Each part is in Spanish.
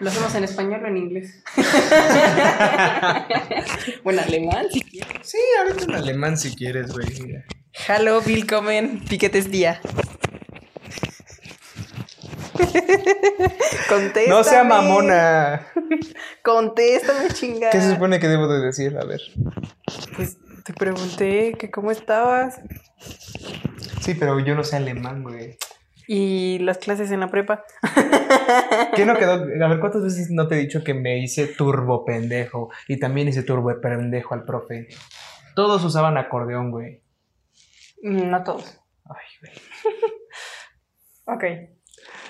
¿Lo hacemos en español o en inglés? bueno, alemán si quieres. Sí, ahorita en alemán si quieres, güey. mira. Hallo, willkommen, piquetes día. Contéstame. No sea mamona. Contéstame, chingada. ¿Qué se supone que debo de decir? A ver. Pues te pregunté que cómo estabas Sí, pero yo no sé alemán, güey. Y las clases en la prepa. ¿Qué no quedó? A ver, ¿cuántas veces no te he dicho que me hice turbo pendejo? Y también hice turbo pendejo al profe. Todos usaban acordeón, güey. Mm, No todos. Ay, güey. Ok.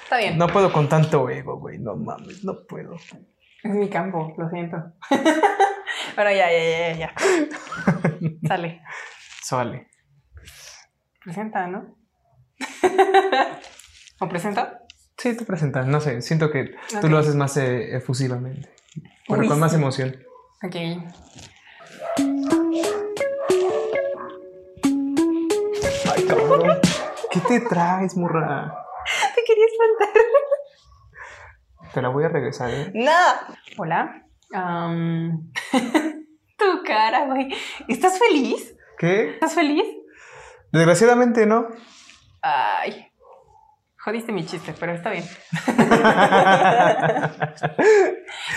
Está bien. No puedo con tanto ego, güey. No mames, no puedo. Es mi campo, lo siento. bueno, ya, ya, ya, ya. ya. Sale. Sale. Presenta, ¿no? ¿O presenta? Sí, te presentas. No sé, siento que tú lo haces más eh, efusivamente. Bueno, Uy, con más emoción. Ok. Ay, cabrón. ¿Qué te traes, morra? Te quería espantar. Te la voy a regresar, ¿eh? No. Hola. Tu cara, güey. ¿Estás feliz? ¿Qué? ¿Estás feliz? Desgraciadamente no. Ay. Jodiste mi chiste, pero está bien.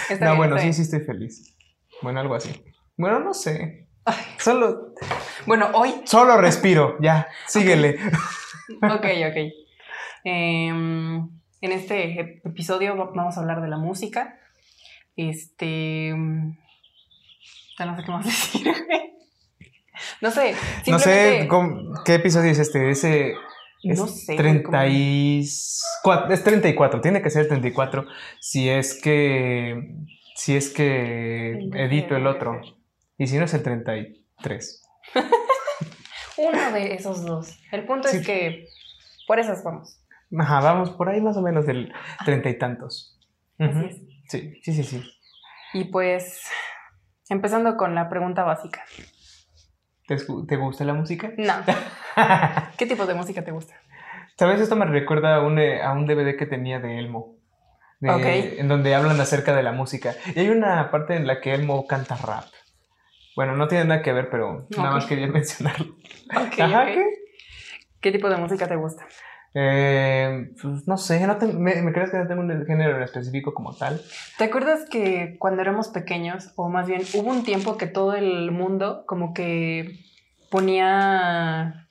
Está no, bien, bueno, sí, bien. sí estoy feliz. Bueno, algo así. Bueno, no sé. Ay. Solo, Bueno, hoy solo respiro. Ya, síguele. Ok, ok. Em, en este ep- episodio va- vamos a hablar de la música. Este. mm, Ya no sé qué más decir. no sé. No sé cómo- qué episodio es este. Ese. Es No sé, güey, 34. Es 34. Tiene que ser 34. Si es que. Si es que edito el otro. Y si no es el 33. Uno de esos dos. El punto Sí. es que por esas vamos. Ajá, vamos por ahí más o menos del treinta y tantos. Ujú. Así es. Sí, sí, sí, sí. Y pues, empezando con la pregunta básica. ¿Te, escu- te gusta la música? No. ¿Qué tipo de música te gusta? ¿Sabes? Esto me recuerda a un, eh, a un DVD que tenía de Elmo. de- Ok. En donde hablan acerca de la música. Y hay una parte en la que Elmo canta rap. Bueno, no tiene nada que ver, pero nada más quería mencionarlo. Ok, Ajá. ¿qué? ¿Qué tipo de música te gusta? Eh, pues no sé, no te- me, me crees que no tengo un género en específico como tal. ¿Te acuerdas que cuando éramos pequeños, o más bien hubo un tiempo que todo el mundo como que ponía,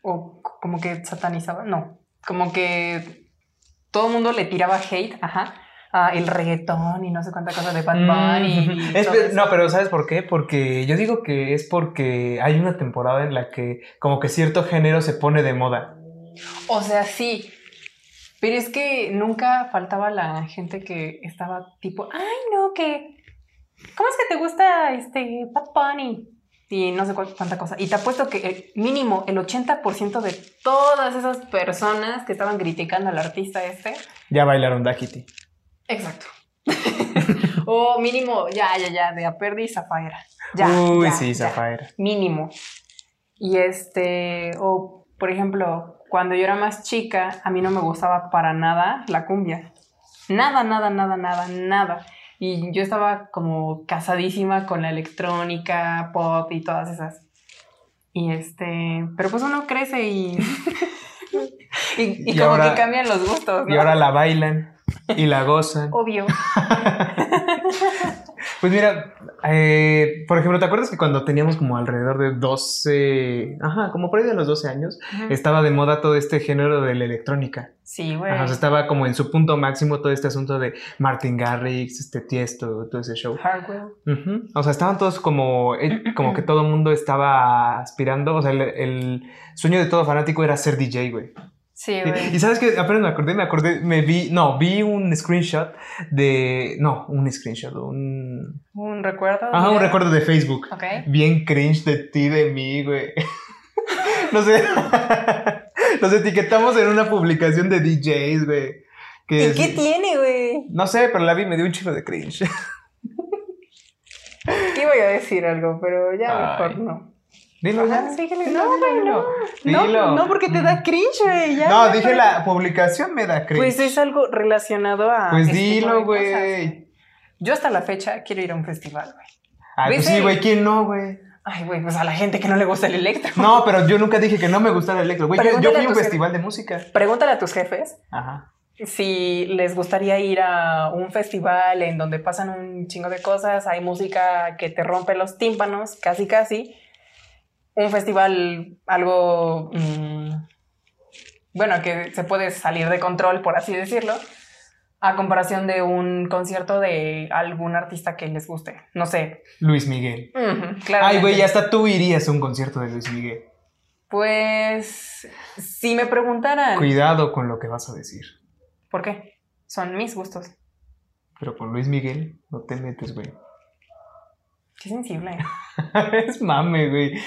o como que satanizaba, no, como que todo el mundo le tiraba hate, ajá, el reggaetón y no sé cuánta cosa de Bad Bunny. y Mm, Es eso. no, pero ¿sabes por qué? Porque yo digo que es porque hay una temporada en la que como que cierto género se pone de moda. O sea, sí. Pero es que nunca faltaba la gente que estaba tipo, ay, no, que. ¿Cómo es que te gusta este Bad Bunny? Y no sé cuál- cuánta cosa. Y te apuesto que el mínimo el 80% de todas esas personas que estaban criticando al artista este. Ya bailaron Dakiti. Exacto. o mínimo, ya, ya, ya, de Aperdi y Zafaera. Ya. Uy, ya, sí, ya Zafaera. mínimo. Y este, o por ejemplo, cuando yo era más chica, a mí no me gustaba para nada la cumbia. Nada, nada, nada, nada, nada. Y yo estaba como casadísima con la electrónica, pop y todas esas. Y este, pero pues uno crece y. y, y Y como ahora- que cambian los gustos, ¿no? Y ahora la bailan y la gozan. Obvio. Pues mira, eh, por ejemplo, ¿te acuerdas que cuando teníamos como alrededor de 12, ajá, como por ahí de los 12 años, estaba de moda todo este género de la electrónica? Sí, güey. Ajá, o sea, estaba como en su punto máximo todo este asunto de Martin Garrix, este Tiesto, todo ese show. Hardware. Ujú. O sea, estaban todos como, eh, como que todo el mundo estaba aspirando, o sea, el, el sueño de todo fanático era ser DJ, güey. Sí, güey. y sabes que apenas me acordé, me acordé, me vi, no, vi un screenshot de, no, un screenshot, un, Un recuerdo. ajá, un recuerdo de Facebook. Ok. Bien cringe de ti, de mí, güey. no sé, nos etiquetamos en una publicación de DJs, güey. ¿Y es- qué tiene, güey? No sé, pero la vi me dio un chico de cringe. Iba a decir algo, pero ya Ay. mejor no. Dilo ya. Dilo, no, dilo. No, Dilo. no, porque te da cringe, güey. ya, No, ya, dije la publicación me da cringe. Pues es algo relacionado a. Pues este dilo, güey. Yo hasta la fecha quiero ir a un festival, güey. Ay, pues sí, güey, ¿quién no, güey? Ay, güey, pues a la gente que no le gusta el electro. No, pero yo nunca dije que no me gustara el electro, güey. Yo, yo fui a un festival de música. Pregúntale a tus jefes Ajá. si les gustaría ir a un festival en donde pasan un chingo de cosas, hay música que te rompe los tímpanos, casi casi. Un festival algo, mm, bueno, que se puede salir de control, por así decirlo, a comparación de un concierto de algún artista que les guste. No sé. Luis Miguel. Ay, güey, hasta tú irías a un concierto de Luis Miguel. Pues, si me preguntaran, Cuidado con lo que vas a decir. ¿por qué? Son mis gustos. Pero con Luis Miguel no te metes, güey. Qué sensible. es mame, güey.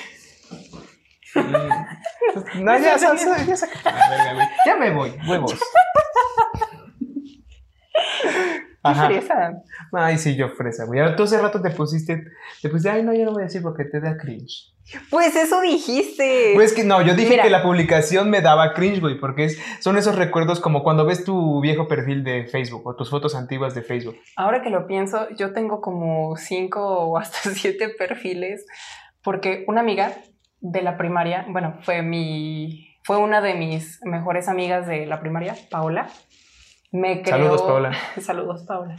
No, ya, ya, ya, ya saca- Ah, güey. Ya me voy, huevos. Qué fresa. Ay, sí, yo fresa, güey. Ahora tú hace rato te pusiste, te pusiste, ay, no, yo no voy a decir porque te da cringe. Pues eso dijiste. Pues que no, yo dije Mira. que la publicación me daba cringe, güey, porque es, son esos recuerdos como cuando ves tu viejo perfil de Facebook o tus fotos antiguas de Facebook. Ahora que lo pienso, yo tengo como cinco o hasta siete perfiles, porque una amiga de la primaria, bueno, fue mi, fue una de mis mejores amigas de la primaria, Paola. Me creó, Saludos, Paola. Saludos, Paola.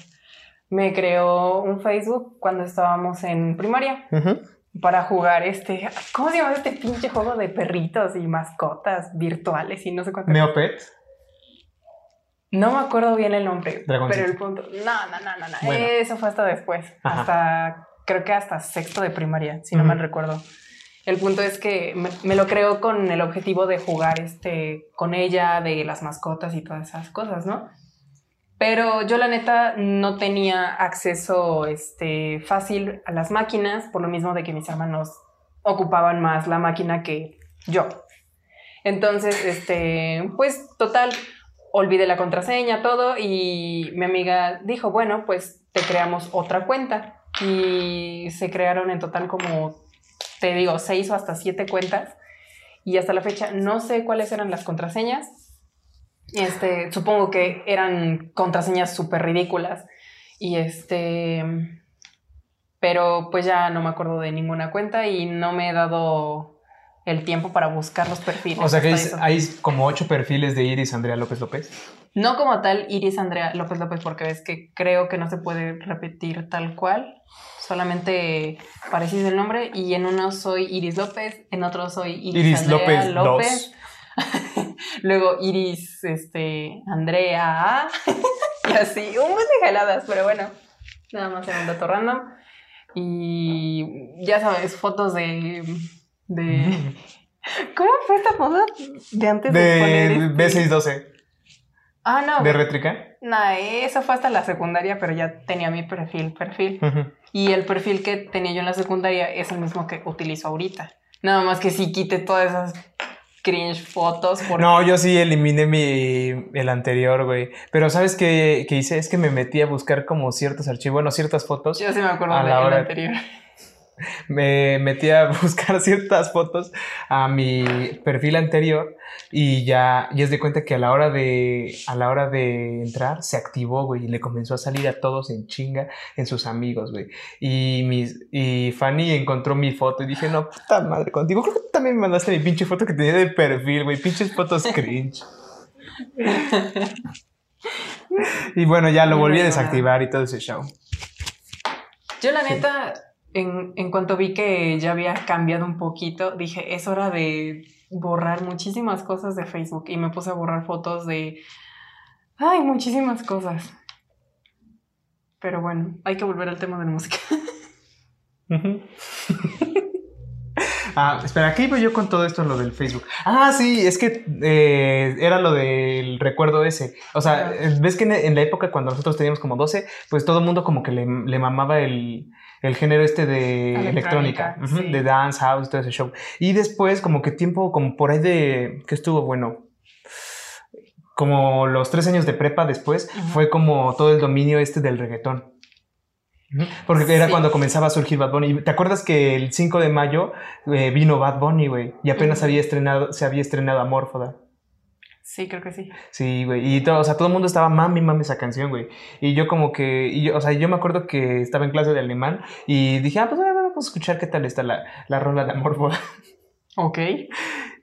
Me creó un Facebook cuando estábamos en primaria para jugar este, ¿cómo se llama este pinche juego de perritos y mascotas virtuales y no sé cuánto? Neopet. No me acuerdo bien el nombre, Dragoncito. pero el punto. No, no, no, no, no. Bueno. Eso fue hasta después. Ajá. Hasta, creo que hasta sexto de primaria, si no mal recuerdo. El punto es que me, lo creo con el objetivo de jugar este, con ella, de las mascotas y todas esas cosas, ¿no? Pero yo la neta no tenía acceso este, fácil a las máquinas, por lo mismo de que mis hermanos ocupaban más la máquina que yo. Entonces, este, pues total, olvidé la contraseña, todo, y mi amiga dijo, bueno, pues te creamos otra cuenta. Y se crearon en total como, te digo, seis o hasta siete cuentas. Y hasta la fecha no sé cuáles eran las contraseñas. Este, supongo que eran contraseñas súper ridículas. Y este, pero pues ya no me acuerdo de ninguna cuenta y no me he dado el tiempo para buscar los perfiles. O sea que hay, como ocho perfiles de Iris Andrea López López. No como tal Iris Andrea López López, porque ves que creo que no se puede repetir tal cual. Solamente parecís el nombre y en uno soy Iris López, en otro soy Iris, Iris Andrea López López. Luego Iris este, Andrea y así, un montón de jaladas, pero bueno, nada más era un dato random. Y ya sabes, fotos de. De ¿Cómo fue esta foto? De antes de, poner De este- B612. Ah, no. De rétrica. No, eso fue hasta la secundaria, pero ya tenía mi perfil, perfil. Y el perfil que tenía yo en la secundaria es el mismo que utilizo ahorita. Nada más que sí quite todas esas cringe fotos. Porque... No, yo sí eliminé mi, el anterior, güey. Pero ¿sabes qué, qué hice? Es que me metí a buscar como ciertos archivos, bueno, ciertas fotos. Yo sí me acuerdo del hora- anterior. Me metí a buscar ciertas fotos a mi perfil anterior y ya, y es de cuenta que a la hora de, a la hora de entrar se activó, güey, y le comenzó a salir a todos en chinga en sus amigos, güey. Y, mis, y Fanny encontró mi foto y dije, no, puta madre, contigo. Creo que tú también me mandaste mi pinche foto que tenía de perfil, güey, pinches fotos cringe. y bueno, ya lo volví a digo desactivar y todo ese show. Yo la neta, en, en cuanto vi que ya había cambiado un poquito, dije, es hora de borrar muchísimas cosas de Facebook. Y me puse a borrar fotos de... Ay, muchísimas cosas. Pero bueno, hay que volver al tema de la música. Ah, espera, aquí iba yo con todo esto, lo del Facebook. Ah, sí, es que eh, era lo del recuerdo ese. O sea, ves que en, en la época cuando nosotros teníamos como 12, pues todo el mundo como que le, le mamaba el, el género este de Electrónica, electrónica, ujú, sí. de dance, house, todo ese show. Y después como que tiempo, como por ahí de, que estuvo bueno. Como los tres años de prepa después, fue como todo el dominio este del reggaetón. Porque era cuando comenzaba a surgir Bad Bunny. ¿Te acuerdas que el 5 de mayo eh, vino Bad Bunny, güey? Y apenas había estrenado, se había estrenado Amorfoda. Sí, creo que sí. Sí, güey. Y todo, o sea, todo el mundo estaba mami, mami esa canción, güey. Y yo como que, y yo, o sea, yo me acuerdo que estaba en clase de alemán y dije, ah, pues vamos a escuchar qué tal está la, la rola de Amorfoda. Ok.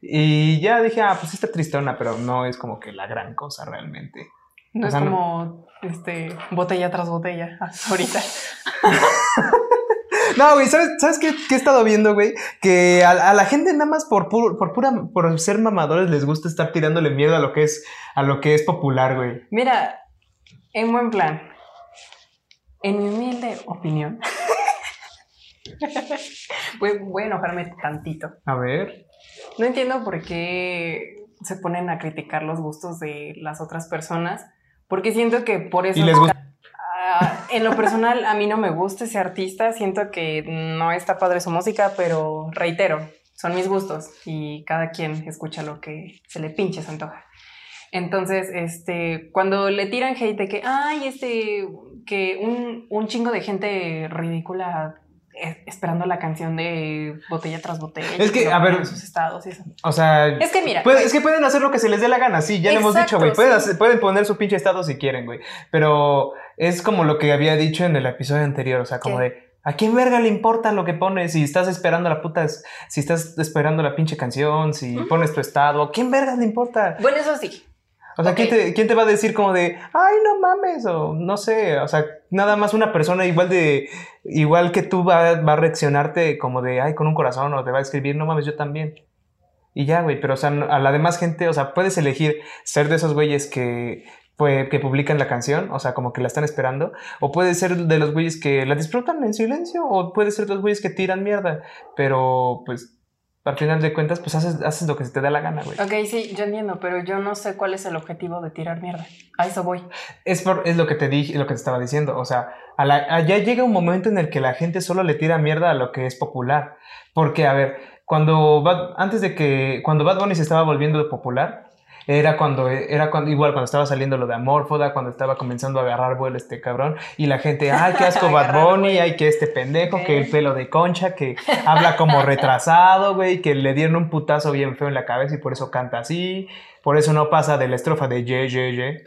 Y ya dije, ah, pues está tristona, pero no es como que la gran cosa realmente. No O es no- como este botella tras botella ah, ahorita. No, güey, ¿sabes, ¿sabes qué, qué he estado viendo, güey? Que a, a la gente nada más por, por pura, por ser mamadores les gusta estar tirándole miedo a lo que es, a lo que es popular, güey. Mira, en buen plan. En mi humilde opinión. voy, voy a enojarme tantito. A ver. No entiendo por qué se ponen a criticar los gustos de las otras personas. Porque siento que por eso. Y les gusta. Ah, en lo personal, a mí no me gusta ese artista. Siento que no está padre su música, pero reitero, son mis gustos y cada quien escucha lo que se le pinche se antoja. Entonces, este, cuando le tiran hate de que, ay, este, que un, un chingo de gente ridícula esperando la canción de botella tras botella. Es que, a ver, en sus estados y eso. O sea. Es que mira, puede- es que pueden hacer lo que se les dé la gana, sí, ya lo hemos dicho, Exacto, güey. Pueden, sí. pueden poner su pinche estado si quieren, güey. Pero es como lo que había dicho en el episodio anterior, o sea, como ¿Qué? de. ¿A quién verga le importa lo que pones? Si estás esperando la puta, si estás esperando la pinche canción, si Ujú. pones tu estado, ¿a quién verga le importa? bueno, eso sí. O sea. ¿quién, te, quién te va a decir como de, ay, no mames? O no sé, o sea, nada más una persona igual de, igual que tú va, va a reaccionarte como de, ay, con un corazón, o te va a escribir, no mames, yo también. Y ya, güey, pero o sea, a la demás gente, o sea, puedes elegir ser de esos güeyes que, pues, que publican la canción, o sea, como que la están esperando, o puedes ser de los güeyes que la disfrutan en silencio, o puedes ser de los güeyes que tiran mierda, pero pues, al final de cuentas, pues haces, haces lo que se te da la gana, güey. Ok, sí, yo entiendo, pero yo no sé cuál es el objetivo de tirar mierda. A eso voy. Es, por, es lo que te dije, lo que te estaba diciendo. O sea, a la- a- ya llega un momento en el que la gente solo le tira mierda a lo que es popular. Porque, a ver, cuando Bad- antes de que, cuando Bad Bunny se estaba volviendo popular, era cuando, era cuando, igual cuando estaba saliendo lo de Amorfoda, cuando estaba comenzando a agarrar vuelo este cabrón, y la gente, ay, qué asco Bad Bunny, ay, que este pendejo, Ok. que el pelo de concha, que habla como retrasado, güey, que le dieron un putazo bien feo en la cabeza y por eso canta así, por eso no pasa de la estrofa de ye, ye, ye.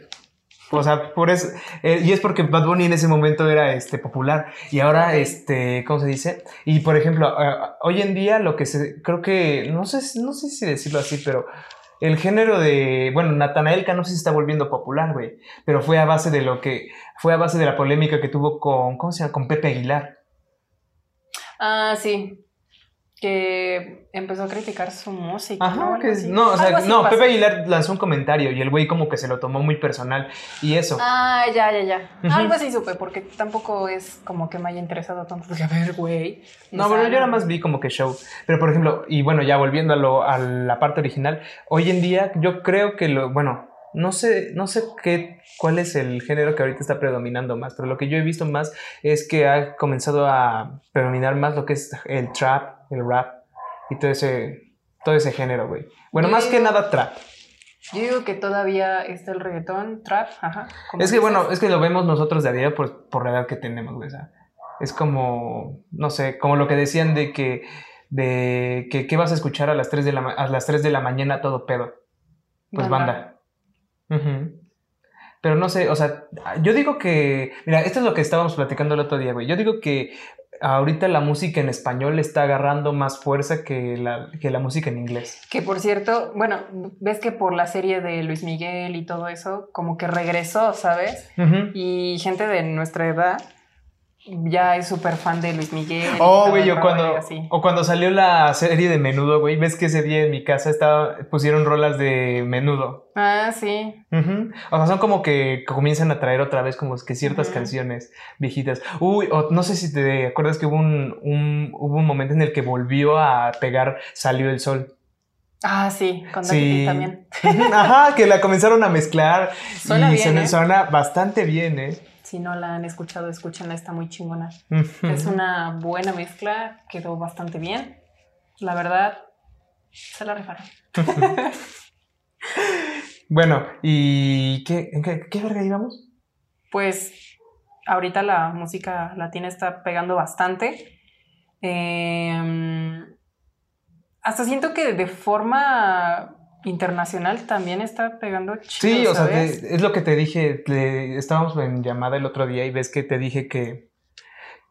O sea, por eso. eh, y es porque Bad Bunny en ese momento era este, popular. Y ahora, este, ¿cómo se dice? Y por ejemplo, eh, hoy en día lo que se. Creo que. No sé, no sé si decirlo así, pero. El género de. Bueno, Natanael Cano se está volviendo popular, güey. Pero fue a base de lo que. Fue a base de la polémica que tuvo con. ¿Cómo se llama? Con Pepe Aguilar. Ah, sí. Que empezó a criticar su música. ¿no? Ajá, Algo que así. no, o sea, no. Pepe Aguilar lanzó un comentario y el güey como que se lo tomó muy personal y eso. Ah, ya, ya, ya. Algo así supe, porque tampoco es como que me haya interesado tanto. Porque, a ver, güey. No, o sea, pero yo nada más vi como que show. Pero por ejemplo, y bueno, ya volviendo a, lo, a la parte original, hoy en día yo creo que lo, bueno, no sé, no sé qué, cuál es el género que ahorita está predominando más, pero lo que yo he visto más es que ha comenzado a predominar más lo que es el trap, el rap y todo ese, todo ese género, güey. Bueno, Yo más que nada trap. Yo digo que todavía está el reggaetón, trap, ajá. Es que dices. bueno, es que lo vemos nosotros de a diario por, por la edad que tenemos, güey. o sea, es como, no sé, como lo que decían de que, de que, ¿qué vas a escuchar a las 3 de la, a las 3 de la mañana todo pedo? Pues banda. Pero no sé, o sea, yo digo que, mira, esto es lo que estábamos platicando el otro día, güey. Yo digo que ahorita la música en español está agarrando más fuerza que la, que la música en inglés. Que por cierto, bueno, ves que por la serie de Luis Miguel y todo eso, como que regresó, ¿sabes? Y gente de nuestra edad ya es súper fan de Luis Miguel. Oh, güey, cuando, así. o cuando salió la serie de Menudo, güey, ves que ese día en mi casa estaba, pusieron rolas de Menudo. Ah, sí. O sea, son como que comienzan a traer otra vez como que ciertas canciones viejitas. Uy, o no sé si te acuerdas que hubo un, un- hubo un momento en el que volvió a pegar Salió el Sol. Ah, sí, con Sí. También. Ajá, que la comenzaron a mezclar. Suena y bien, suena, ¿eh? suena bastante bien, ¿eh? Si no la han escuchado, escúchenla, está muy chingona. Es una buena mezcla, quedó bastante bien. La verdad, se la rifaron. Bueno, ¿y qué, en qué, qué verga íbamos? Pues ahorita la música latina está pegando bastante. Em, hasta siento que de forma internacional también está pegando chido, Sí, o sea, es lo que te dije, le- estábamos en llamada el otro día y ves que te dije que,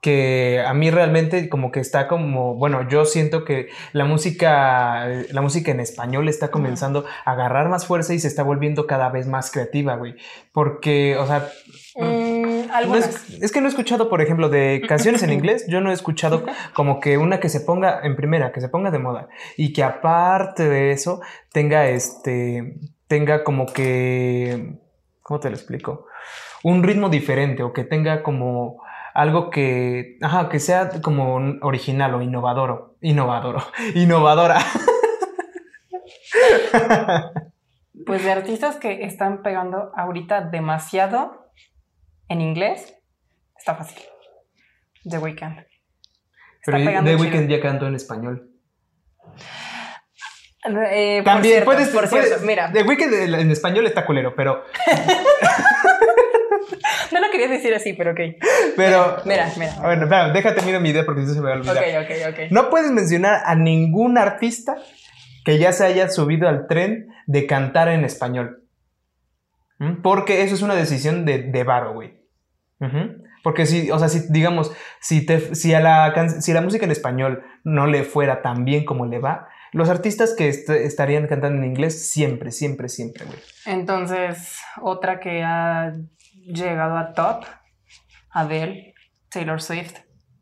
que a mí realmente como que está como, bueno, yo siento que la música, la música en español está comenzando a agarrar más fuerza y se está volviendo cada vez más creativa, güey. Porque, o sea, Mm, no es, es que no he escuchado, por ejemplo, de canciones en inglés, yo no he escuchado como que una que se ponga en primera, que se ponga de moda y que aparte de eso tenga este, tenga como que, ¿cómo te lo explico? Un ritmo diferente o que tenga como algo que, ajá, que sea como original o innovador, innovador, innovadora. Pues de artistas que están pegando ahorita demasiado en inglés, está fácil. The Weeknd. Está Pero The. Weeknd ya cantó en español. Eh, por También cierto, puedes, por puedes- mira, The Weeknd en español está culero, pero, no lo quería decir así, pero ok. pero, Mira, mira. Bueno, espera, déjate miro mi idea porque si no se me va a olvidar. Ok, ok, ok. No puedes mencionar a ningún artista que ya se haya subido al tren de cantar en español. ¿Mm? Porque eso es una decisión de, de varo, güey. Porque si, o sea, si digamos, si, te, si, a la, si la música en español no le fuera tan bien como le va, los artistas que est- estarían cantando en inglés siempre, siempre, siempre, güey. Entonces, otra que ha llegado a top, Adele, Taylor Swift.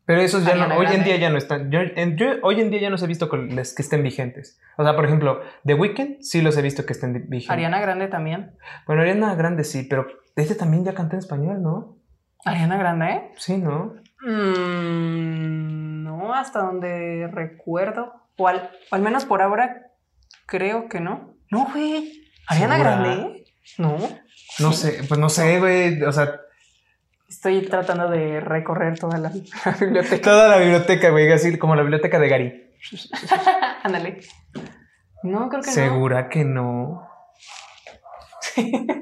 Pero esos ya no, Ariana hoy en Grande. día ya no están. Yo, en- yo hoy en día ya no los he visto con que estén vigentes. O sea, por ejemplo, The Weeknd sí los he visto que estén vigentes. Ariana Grande también. Bueno, Ariana Grande sí, pero este también ya canta en español, ¿no? Ariana Grande, ¿eh? Sí, ¿no? Mm, no, hasta donde recuerdo. O al, o al menos por ahora, creo que no. No, güey. Ariana ¿Segura? Grande. No. No sé, pues no sé, güey. O sea, Estoy tratando de recorrer toda la, la biblioteca. toda la biblioteca, güey, así como la biblioteca de Gary. Ándale. No, creo que ¿Segura que no? no.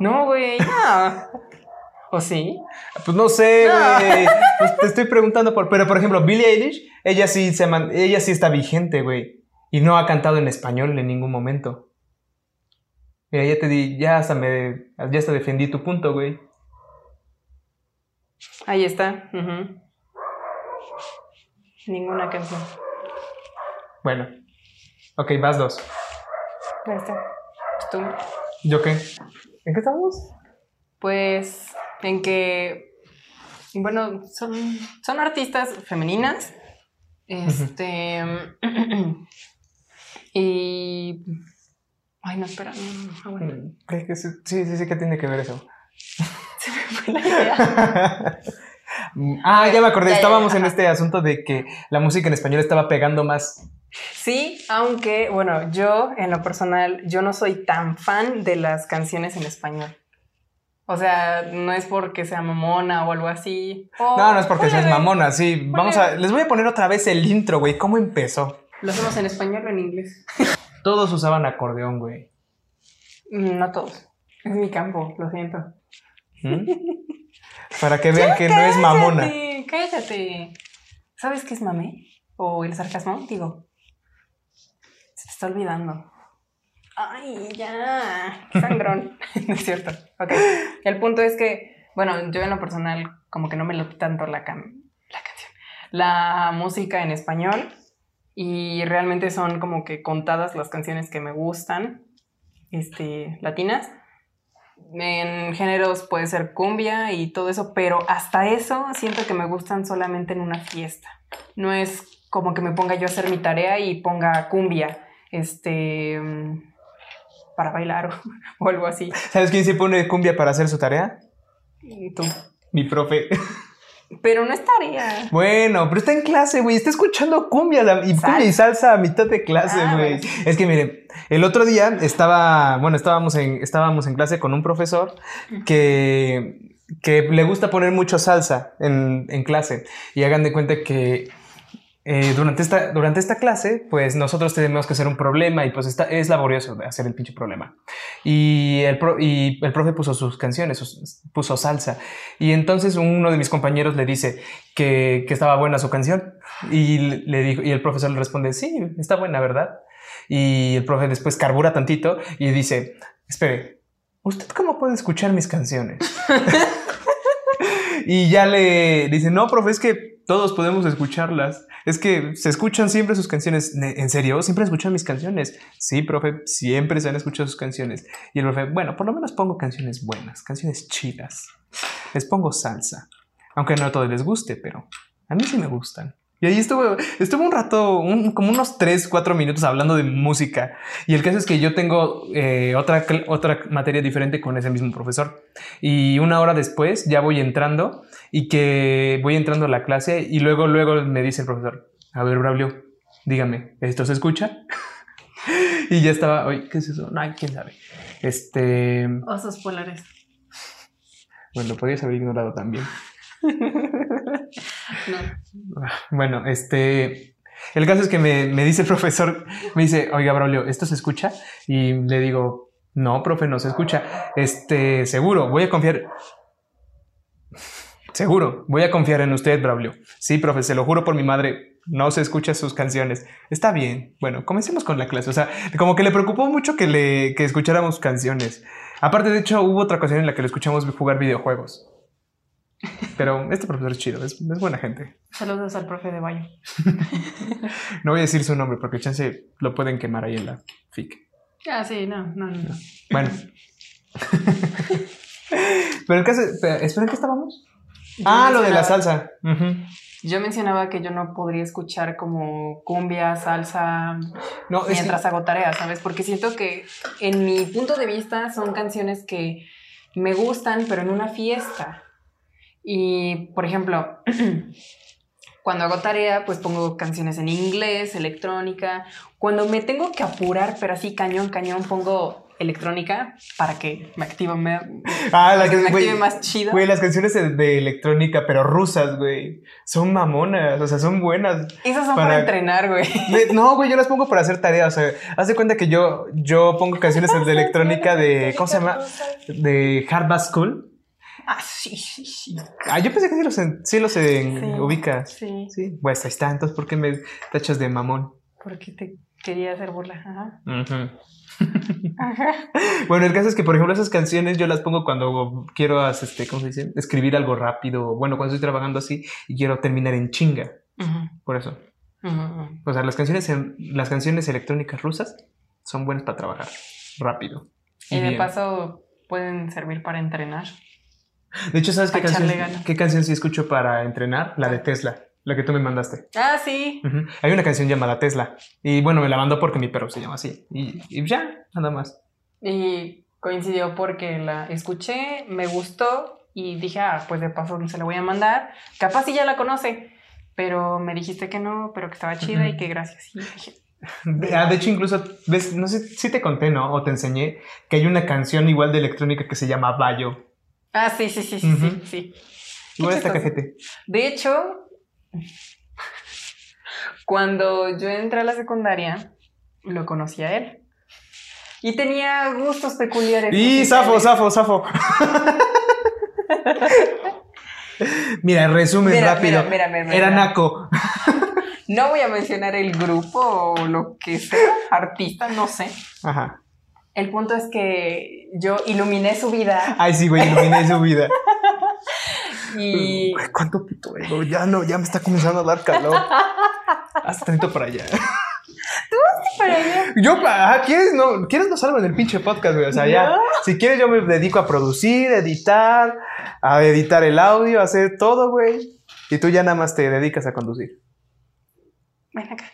No, güey. No. ¿O sí? Pues no sé, No. güey. Pues te estoy preguntando por. Pero por ejemplo, Billie Eilish, ella sí se man- ella sí está vigente, güey. Y no ha cantado en español en ningún momento. Mira, ya te di, ya hasta me, ya hasta defendí tu punto, güey. Ahí está. Ninguna canción. Bueno. Ok, vas dos. Ahí está. Tú. ¿Yo qué? ¿En qué estamos? Pues en que, bueno, son, son artistas femeninas. Este. y. Ay, no, espera. no, ah, bueno. ¿Qué- qué- sí, sí, sí, ¿qué tiene que ver eso? Se me fue la idea. ah, ya me acordé. Estábamos en este asunto de que la música en español estaba pegando más. Sí, aunque, bueno, yo en lo personal, yo no soy tan fan de las canciones en español. O sea, no es porque sea mamona o algo así. O- No, no es porque seas mamona, sí. Vamos a. Les voy a poner otra vez el intro, güey. ¿Cómo empezó? ¿Lo hacemos en español o en inglés? Todos usaban acordeón, güey. Mm, No todos. Es mi campo, lo siento. ¿Mm? Para que vean que no es mamona. Cállate, cállate. ¿Sabes qué es mame? ¿O el sarcasmo? Digo. Se te está olvidando. Ay, ya. Qué sangrón. no es cierto. Ok. El punto es que, bueno, yo en lo personal, como que no me lo tanto la, cam- la canción. La música en español. Y realmente son como que contadas las canciones que me gustan. Este, latinas. En géneros puede ser cumbia y todo eso, pero hasta eso siento que me gustan solamente en una fiesta. No es como que me ponga yo a hacer mi tarea y ponga cumbia, este, para bailar o, o algo así. ¿Sabes quién se pone cumbia para hacer su tarea? Y tú. Mi profe. Pero no es tarea. Bueno, pero está en clase, güey. Está escuchando cumbia la- y cumbia y salsa a mitad de clase, Ah, güey. Es que miren, el otro día estaba, bueno, estábamos en, estábamos en clase con un profesor que, que le gusta poner mucho salsa en, en clase. Y hagan de cuenta que eh, durante, esta, durante esta clase, pues nosotros tenemos que hacer un problema y pues está, es laborioso hacer el pinche problema. Y el, pro- y el profe puso sus canciones, puso salsa. Y entonces uno de mis compañeros le dice que, que estaba buena su canción. Y le dijo, y el profesor le responde, sí, está buena, ¿verdad? Y el profe después carbura tantito y dice, espere, ¿usted cómo puede escuchar mis canciones? y ya le dice, no, profe, es que todos podemos escucharlas. Es que se escuchan siempre sus canciones. "¿Ne- ¿En serio? ¿Siempre escuchan mis canciones? Sí, profe, siempre se han escuchado sus canciones. Y el profe, bueno, por lo menos pongo canciones buenas, canciones chidas. Les pongo salsa. Aunque no a todos les guste, pero a mí sí me gustan. Y ahí estuvo, estuvo un rato, como unos 3, 4 minutos hablando de música. Y el caso es que yo tengo eh, otra, otra materia diferente con ese mismo profesor. Y una hora después ya voy entrando y que voy entrando a la clase y luego, luego me dice el profesor, a ver, Braulio, dígame, ¿esto se escucha? y ya estaba, oye, ¿qué es eso? No, quién sabe. Este, Osos polares. bueno, lo podías haber ignorado también. No. Bueno, este. El caso es que me, me dice el profesor, me dice, oiga, Braulio, ¿esto se escucha? Y le digo, no, profe, no se escucha. Este, seguro, voy a confiar. Seguro, voy a confiar en usted, Braulio. Sí, profe, se lo juro por mi madre, no se escucha sus canciones. Está bien. Bueno, comencemos con la clase. O sea, como que le preocupó mucho que le que escucháramos canciones. Aparte, de hecho, hubo otra ocasión en la que lo escuchamos jugar videojuegos. Pero este profesor es chido, es, es buena gente. Saludos al profe de Bayo. No voy a decir su nombre porque chance lo pueden quemar ahí en la FIC. Ah, sí, no, no, no. no. Bueno. Pero el caso, ¿espera, ¿en qué estábamos? Ah, lo de la salsa. Yo mencionaba que yo no podría escuchar como cumbia, salsa, No, que- mientras hago tareas, ¿sabes? Porque siento que en mi punto de vista son canciones que me gustan, pero en una fiesta. Y, por ejemplo, cuando hago tarea, pues pongo canciones en inglés, electrónica. Cuando me tengo que apurar, pero así cañón, cañón, pongo electrónica para que me active, me, ah, que me active más chido. güey, las canciones de, de electrónica, pero rusas, güey. Son mamonas, o sea, son buenas. Esas son para, para- entrenar, güey. No, güey, yo las pongo para hacer tareas. O sea, haz de cuenta que yo, yo pongo canciones de electrónica de, ¿cómo se llama? De Hard Bass School. Ah, sí, sí, sí. Ah, yo pensé que sí los, sí los en- Sí. ubicas. Sí, Sí, pues ahí está. Entonces, ¿por qué me tachas de mamón? porque te quería hacer burla. Ajá. Ajá. Bueno, el caso es que, por ejemplo, esas canciones yo las pongo cuando quiero, este, ¿cómo se dice? Escribir algo rápido. Bueno, cuando estoy trabajando así y quiero terminar en chinga. Por eso. O sea, las canciones, las canciones electrónicas rusas son buenas para trabajar rápido. Y de bien. paso pueden servir para entrenar. De hecho, ¿sabes qué canción, qué canción sí escucho para entrenar? La de Tesla, la que tú me mandaste. Ah, sí. Hay una canción llamada Tesla. Y bueno, me la mandó porque mi perro se llama así. Y, y ya, nada más. Y coincidió porque la escuché, me gustó y dije, ah, pues de paso se la voy a mandar. Capaz si ya la conoce, pero me dijiste que no, pero que estaba chida y que gracias. Y dije, De, ah, de hecho, incluso, ves, no sé si te conté, ¿no? O te enseñé que hay una canción igual de electrónica que se llama Bayo. ah, sí, sí, sí, sí, sí, sí. Igual está cajete. De hecho, cuando yo entré a la secundaria, lo conocí a él. Y tenía gustos peculiares. Y zafo, musicales. zafo, zafo. Mira, resumen Mira, rápido. mira, mira, mira, Era. Naco. No voy a mencionar el grupo o lo que sea, artista, no sé. Ajá. El punto es que yo iluminé su vida Ay, sí, güey, iluminé su vida. y ¿Cuánto puto ego? Ya no, ya me está comenzando a dar calor. Haz tantito para allá. para allá. Yo, ajá, ¿quieres? No, ¿quieres no salgo en el pinche podcast, güey? O sea, ya. Si quieres, yo me dedico a producir, editar, a editar el audio, a hacer todo, güey. Y tú ya nada más te dedicas a conducir. Ven acá.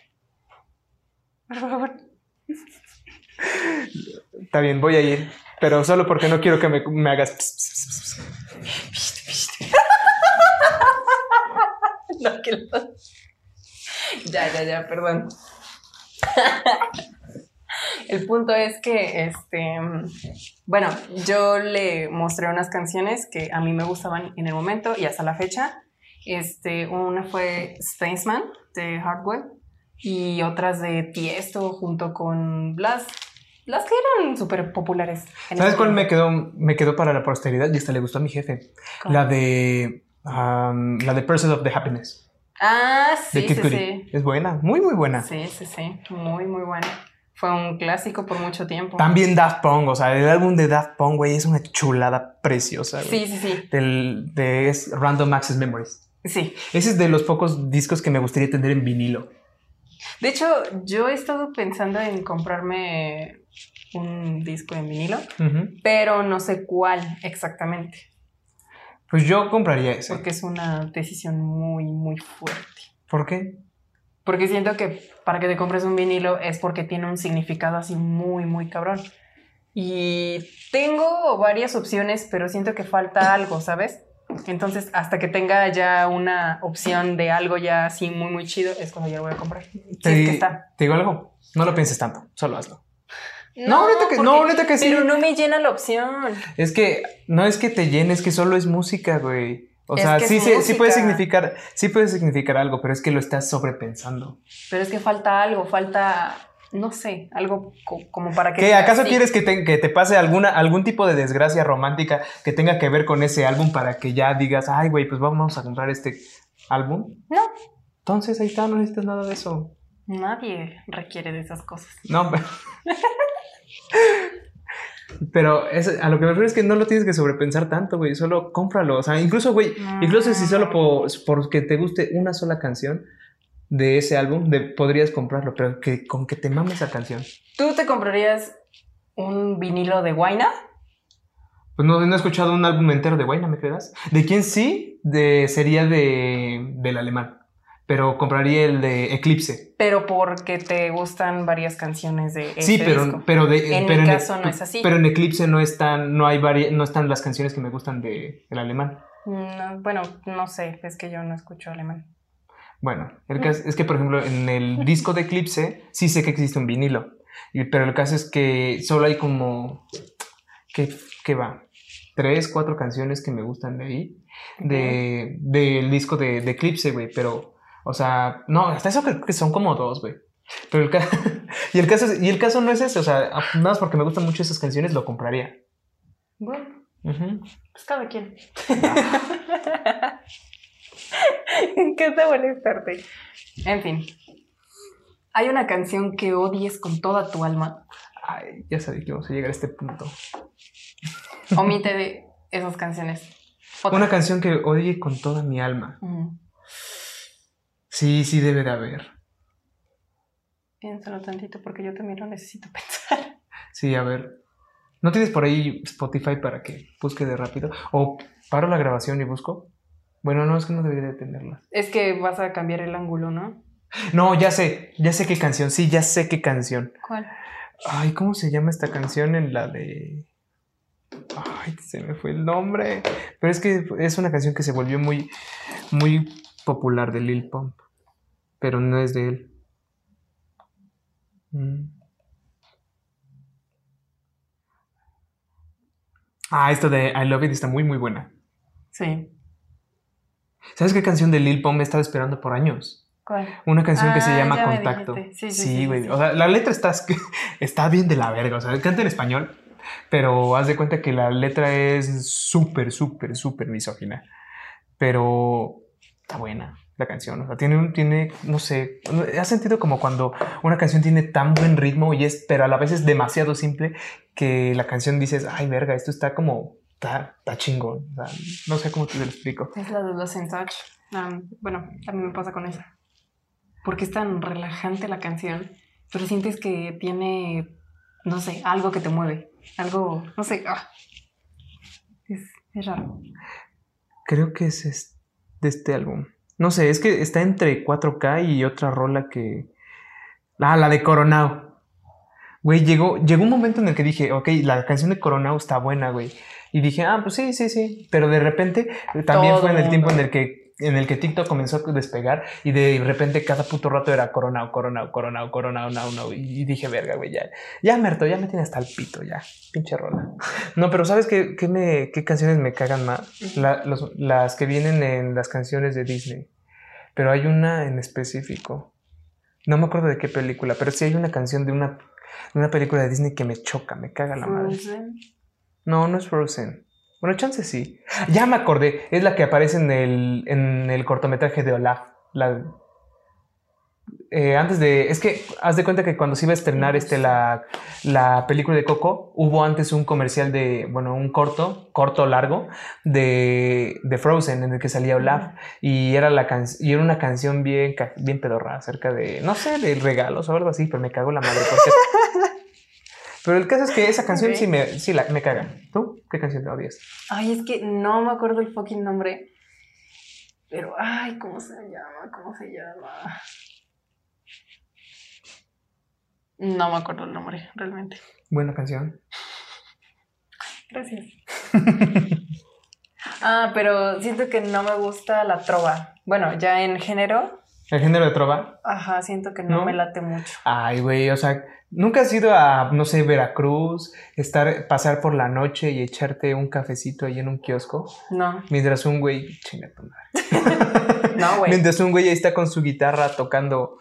Por favor. Está bien, voy a ir. Pero solo porque no quiero que me, me hagas. ps, ps, ps, No, que Ya, ya, ya, perdón. El punto es que, este, bueno, yo le mostré unas canciones que a mí me gustaban en el momento y hasta la fecha. Este, una fue Spaceman de Hardware y otras de Tiesto junto con Blast. Las que eran súper populares. en ¿Sabes cuál tiempo. me quedó, me quedó para la posteridad? Y hasta le gustó a mi jefe. La de. um, la de Pursuit of the Happiness. Ah, De sí, Kid sí. Es buena, muy, muy buena. Sí, sí, sí. Muy, muy buena. Fue un clásico por mucho tiempo. También Daft Punk, o sea, el álbum de Daft Punk, güey, es una chulada preciosa. güey. Sí, sí, sí. Del, de es Random Access Memories. Sí. Ese es de los pocos discos que me gustaría tener en vinilo. De hecho, yo he estado pensando en comprarme un disco en vinilo, pero no sé cuál exactamente, Pues yo compraría ese. porque es una decisión muy, muy fuerte. ¿Por qué? Porque siento que para que te compres un vinilo es porque tiene un significado así muy, muy cabrón. Y tengo varias opciones, pero siento que falta algo, ¿sabes? Entonces, hasta que tenga ya una opción de algo ya así muy, muy chido, es cuando ya lo voy a comprar. Si es Te, que está. te digo algo, no lo pienses tanto, solo hazlo. No, neta que- no, neta que sí. Pero no me llena la opción. Es que no es que te llenes, que solo es música, güey. O Es sea, sí, es se- sí puede significar, sí puede significar algo, pero es que lo estás sobrepensando. Pero es que falta algo, falta, no sé, algo co- como para que... ¿Qué? ¿Acaso sí. quieres que te, que te pase alguna, algún tipo de desgracia romántica que tenga que ver con ese álbum para que ya digas, ay, güey, pues vamos a comprar este álbum? No, Entonces ahí está, no necesitas nada de eso. nadie requiere de esas cosas. No, pero. Pero es- a lo que me refiero es que no lo tienes que sobrepensar tanto, güey. Solo cómpralo. O sea, incluso, güey, incluso si solo por, porque te guste una sola canción de ese álbum, de- podrías comprarlo, pero que con que te mames esa canción. ¿Tú te comprarías un vinilo de Guayna? Pues no, no he escuchado un álbum entero de Guayna, ¿me creerás? ¿De quién sí? De, sería de, del alemán. Pero compraría el de Eclipse. Pero porque te gustan varias canciones de este sí, pero, disco. pero de. En pero mi caso no es así. Pero en Eclipse no están, no hay vari- no están las canciones que me gustan de, del alemán. No, bueno, no sé, es que yo no escucho alemán. Bueno, el Mm. caso es que, por ejemplo, en el disco de Eclipse sí sé que existe un vinilo, pero el caso es que solo hay como, ¿qué, qué va? Tres, cuatro canciones que me gustan de ahí, de, del disco de, de Eclipse, güey, pero, o sea, no, hasta eso creo que son como dos, güey. Pero el, ca- y, el caso, y el caso no es ese, o sea, nada más porque me gustan mucho esas canciones lo compraría. Bueno, Ujú. pues cada quien. ¿Qué te molestarte? En fin. Hay una canción que odies con toda tu alma. Ay, ya sabía que íbamos a llegar a este punto. Omite de esas canciones. Otra. Una canción que odie con toda mi alma. Mm, Sí, sí debe de haber. Piénsalo tantito porque yo también lo necesito pensar. Sí, a ver. ¿No tienes por ahí Spotify para que busque de rápido? ¿O paro la grabación y busco? Bueno, no, es que no debería de tenerla. Es que vas a cambiar el ángulo, ¿no? No, ya sé, ya sé qué canción, sí, ya sé qué canción. ¿Cuál? Ay, ¿cómo se llama esta canción en la de... Ay, se me fue el nombre. Pero es que es una canción que se volvió muy, muy popular de Lil Pump. Pero no es de él. Mm. Ah, esto de I Love It está muy, muy buena. Sí. ¿Sabes qué canción de Lil Pump he estado esperando por años? ¿Cuál? Una canción que se Ah, llama Contacto. Sí, sí, güey. sí. O sea, la letra está, está bien de la verga. O sea, canta en español, pero haz de cuenta que la letra es súper, súper, súper misógina. Pero está buena la canción. O sea, tiene un, tiene, no sé, has sentido como cuando una canción tiene tan buen ritmo y es, pero a la vez es demasiado simple que la canción dices, ay, verga, esto está como, está, está chingón. O sea, no sé cómo te lo explico. Es la de Los in Touch. Um, bueno, a mí me pasa con esa. Porque es tan relajante la canción, pero sientes que tiene, no sé, algo que te mueve. Algo, no sé. ah. Es, es raro. Creo que es es- de este álbum. No sé, es que está entre 4K y otra rola que. Ah, la de Coronao. Güey, llegó, llegó un momento en el que dije, ok, la canción de Coronao está buena, güey. Y dije, ah, pues sí, sí, sí. Pero de repente también Todo fue en el mundo. tiempo en el que en el que TikTok comenzó a despegar y de repente cada puto rato era Coronado, Coronado, Coronado, Coronado, no, no. Y dije, verga, güey, ya, ya me ya me tiene hasta el pito, ya, pinche rola. No, pero ¿sabes qué, qué, me, qué canciones me cagan más? las que vienen en las canciones de Disney. Pero hay una en específico. No me acuerdo de qué película, pero sí hay una canción de una, de una película de Disney que me choca, me caga la madre. No, no es Frozen. Bueno, chance sí. Ya me acordé. Es la que aparece en el, en el cortometraje de Olaf. La, eh, antes de. Es que haz de cuenta que cuando se iba a estrenar este, la, la, película de Coco, hubo antes un comercial de. Bueno, un corto, corto largo, de, de Frozen, en el que salía Olaf. Y era, la y era una canción bien, bien pedorra acerca de. No sé, de regalos o algo así, pero me cago la madre. Pero el caso es que esa canción sí, me, sí la, me caga. ¿Tú qué canción te odias? Ay, es que no me acuerdo el fucking nombre. Pero, ay, ¿cómo se llama? ¿Cómo se llama? No me acuerdo el nombre, realmente. Buena canción. Gracias. ah, pero siento que no me gusta la trova. Bueno, ya en género. ¿El género de trova? Ajá, siento que no, me late mucho. Ay, güey, o sea, ¿nunca has ido a, no sé, Veracruz, estar, pasar por la noche y echarte un cafecito ahí en un kiosco? No. Mientras un güey, chinga tu madre. no, güey. Mientras un güey ahí está con su guitarra tocando,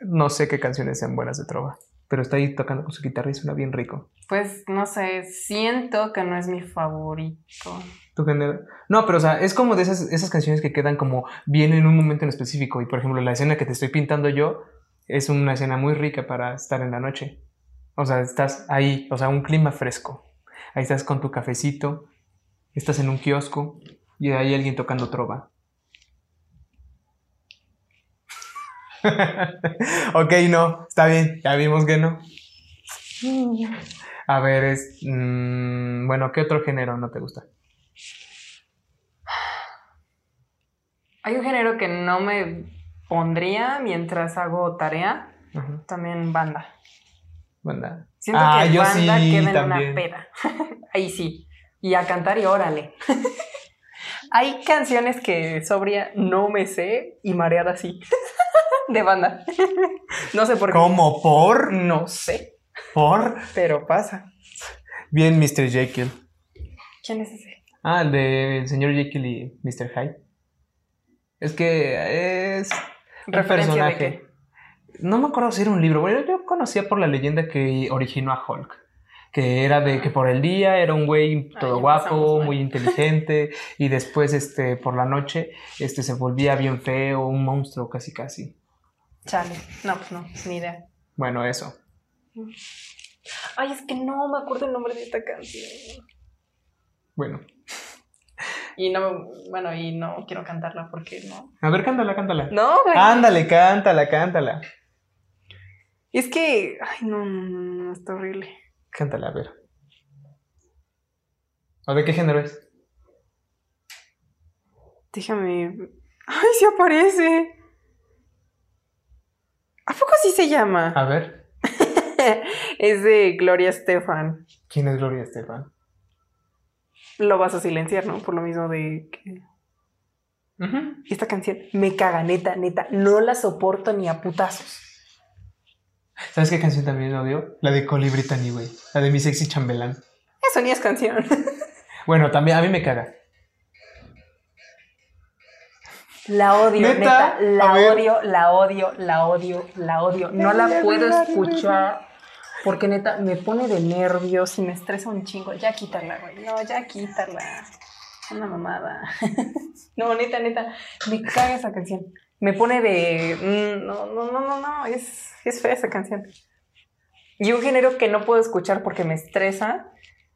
no sé qué canciones sean buenas de trova, pero está ahí tocando con su guitarra y suena bien rico. Pues, no sé, siento que no es mi favorito. No, pero o sea, es como de esas, esas canciones que quedan como bien en un momento en específico. Y por ejemplo, la escena que te estoy pintando yo es una escena muy rica para estar en la noche. O sea, estás ahí, o sea, un clima fresco. Ahí estás con tu cafecito, estás en un kiosco y hay alguien tocando trova. ok, no, está bien, ya vimos que no. A ver, es. Mm, bueno, ¿qué otro género no te gusta? Hay un género que no me pondría mientras hago tarea. También banda. Banda. Siento ah, que banda queda en una peda. Ahí sí. Y a cantar y órale. Hay canciones que sobria no me sé y mareada sí. de banda. no sé por qué. ¿Cómo? ¿Por? No sé. ¿Por? Pero pasa. Bien, Mr. Jekyll. ¿Quién es ese? Ah, el de señor Jekyll y Mr. Hyde. Es que es un personaje. No me acuerdo si era un libro. Bueno, yo conocía por la leyenda que originó a Hulk. Que era de que por el día era un güey todo guapo, muy inteligente. y después, este, por la noche, este, se volvía bien feo, un monstruo casi casi. Chale. No, pues no, ni idea. Bueno, eso. Ay, es que no me acuerdo el nombre de esta canción. Bueno. Y no, bueno, y no quiero cantarla porque no. A ver, cántala, cántala. No, güey. Ándale, cántala, cántala. Es que, ay, no, no, no, está horrible. Cántala, a ver. ¿O de qué género es? Déjame. ¡Ay, se aparece! ¿A poco así se llama? A ver. es de Gloria Estefan. ¿Quién es Gloria Estefan? Lo vas a silenciar, ¿no? Por lo mismo de que... Esta canción me caga, neta, neta. No la soporto ni a putazos. ¿Sabes qué canción también odio? La de Colibri Brittany, güey. La de mi sexy chambelán. Eso ni es canción. bueno, también a mí me caga. La odio, neta, la odio, la odio, la odio, la odio. No la puedo escuchar porque neta, me pone de nervios y me estresa un chingo. Ya quítala, güey. No, ya quítala. Una mamada. no, neta, neta. Me caga esa canción. Me pone de. Mm, no, no, no, no, no. Es, es fea esa canción. Y un género que no puedo escuchar porque me estresa.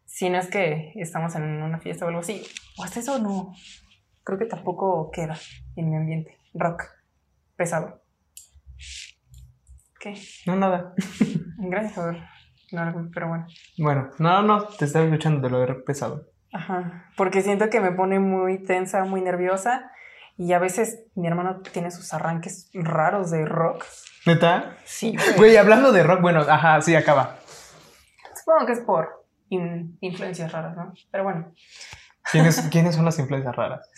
Si no es que estamos en una fiesta o algo así. O hasta eso no. Creo que tampoco queda en mi ambiente. Rock. Pesado. ¿Qué? No, nada. Gracias por no, pero bueno. Bueno, no, no, te estaba escuchando de lo de pesado. Ajá, porque siento que me pone muy tensa, muy nerviosa y a veces mi hermano tiene sus arranques raros de rock. ¿Neta? Sí. Güey, hablando de rock, bueno, ajá, sí, acaba. Supongo que es por influencias raras, ¿no? Pero bueno. ¿Quiénes, ¿Quiénes son las influencias raras?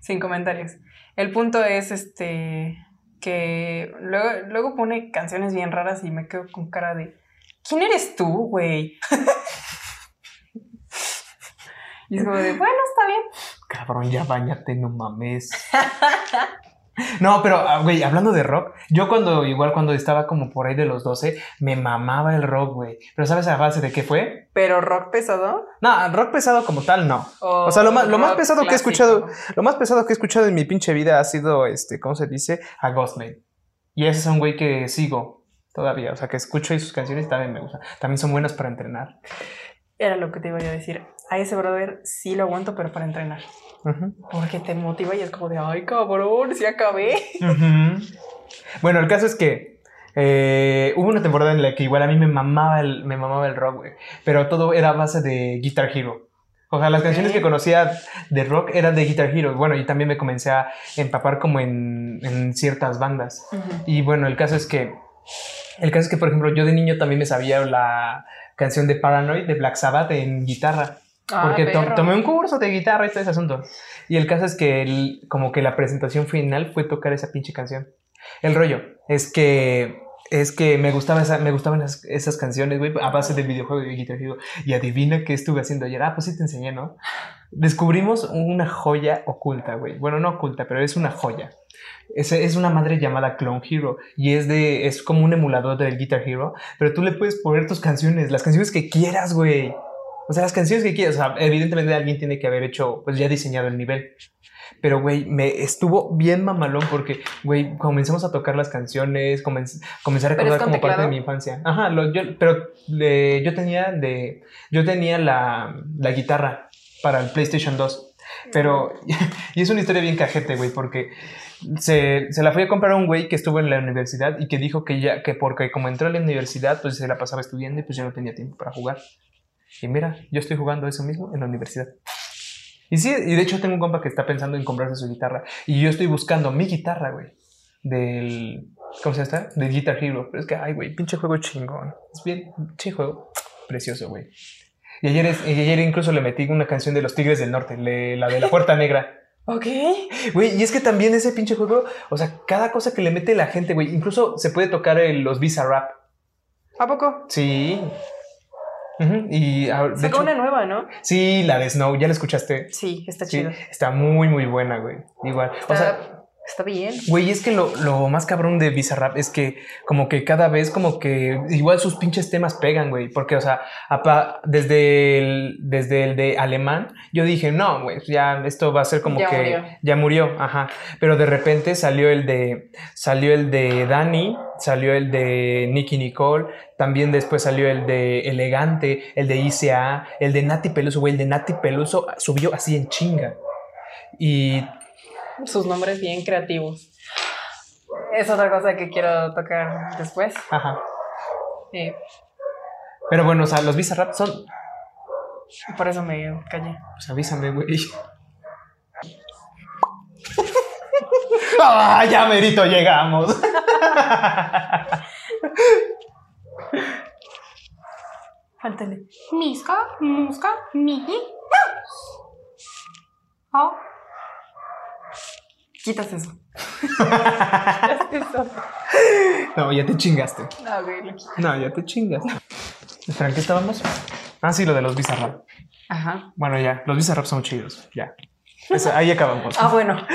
Sin comentarios. El punto es este que luego, luego pone canciones bien raras y me quedo con cara de ¿Quién eres tú, güey? y es como de, bueno, está bien. Cabrón, ya bañate, no mames. No, pero, ah, güey, hablando de rock, yo cuando, igual cuando estaba como por ahí de los 12, me mamaba el rock, güey. Pero ¿sabes a base de qué fue? ¿Pero rock pesado? No, rock pesado como tal, no. O, sea, lo más, lo más pesado que he escuchado, lo más pesado que he escuchado en mi pinche vida ha sido, este, ¿cómo se dice? A Ghostman. Y ese es un güey que sigo todavía, o sea, que escucho y sus canciones también me gustan. También son buenas para entrenar. Era lo que te iba a decir. A ese brother sí lo aguanto, pero para entrenar. Porque te motiva y es como de, ay, cabrón, sí acabé. Bueno, el caso es que eh, hubo una temporada en la que igual a mí me mamaba el, me mamaba el rock, güey. Pero todo era a base de Guitar Hero. O sea, las canciones que conocía de rock eran de Guitar Hero. Bueno, y también me comencé a empapar como en, en ciertas bandas. Y bueno, el caso es que... El caso es que, por ejemplo, yo de niño también me sabía la canción de Paranoid de Black Sabbath en guitarra. Ah, porque tomé un curso de guitarra y todo ese asunto. Y el caso es que el, como que la presentación final fue tocar esa pinche canción. El rollo es que es que me, gustaba esa, me gustaban esas, canciones, güey, a base del videojuego de Guitar Hero. Y adivina qué estuve haciendo ayer. Ah, pues sí te enseñé, ¿no? Descubrimos una joya oculta, güey. Bueno, no oculta, pero es una joya. Es, es una madre llamada Clone Hero y es de es como un emulador del Guitar Hero, pero tú le puedes poner tus canciones, las canciones que quieras, güey. O sea, las canciones que quieras, o sea, evidentemente alguien tiene que haber hecho, pues ya diseñado el nivel. Pero, güey, me estuvo bien mamalón porque, güey, comenzamos a tocar las canciones, comencé, comencé a recordar como parte de mi infancia. Ajá, yo, pero yo tenía de, yo tenía la, la guitarra para el PlayStation 2. Pero, y es una historia bien cajete, güey, porque se, se, la fui a comprar a un güey que estuvo en la universidad y que dijo que ya, que porque como entró a la universidad, pues se la pasaba estudiando y pues ya no tenía tiempo para jugar. Y mira, yo estoy jugando eso mismo en la universidad. Y sí, y de hecho tengo un compa que está pensando en comprarse su guitarra. Y yo estoy buscando mi guitarra, güey. Del. ¿Cómo se llama? Del Guitar Hero. Pero es que, ay, güey, pinche juego chingón. Es bien, pinche juego precioso, güey. Y ayer, ayer incluso le metí una canción de los Tigres del Norte, la de la Puerta Negra. Ok. Güey, y es que también ese pinche juego, o sea, cada cosa que le mete la gente, güey, incluso se puede tocar en los Visa Rap. ¿A poco? Sí. Y de una nueva, ¿no? Sí, la de Snow, ¿ya la escuchaste? Sí, está chido. Está muy, muy buena, güey. Igual. o sea, Está bien. Güey, es que lo, lo, más cabrón de Bizarrap es que como que cada vez como que igual sus pinches temas pegan, güey. Porque, o sea, desde el, desde el de alemán, yo dije, no, güey, ya esto va a ser como que ya murió, ajá. Pero de repente salió el de, salió el de Dani, salió el de Nicky Nicole, también después salió el de Elegante, el de ICA, el de Nati Peluso, güey, el de Nati Peluso subió así en chinga. Y sus nombres bien creativos. Es otra cosa que quiero tocar después. Ajá. Pero bueno, o sea, los Bizarrap son. Por eso me callé. Pues avísame, güey. ¡Ah, ya merito llegamos! Faltale. Miska, Muska, Miji. Oh. Quitas eso. No, ya te chingaste. No, ya te chingaste. Espera, ¿en qué estábamos? Ah, sí, lo de los Bizarrap. Ajá. Bueno, ya, los Bizarrap son chidos, ya. ahí acabamos. Ah, bueno.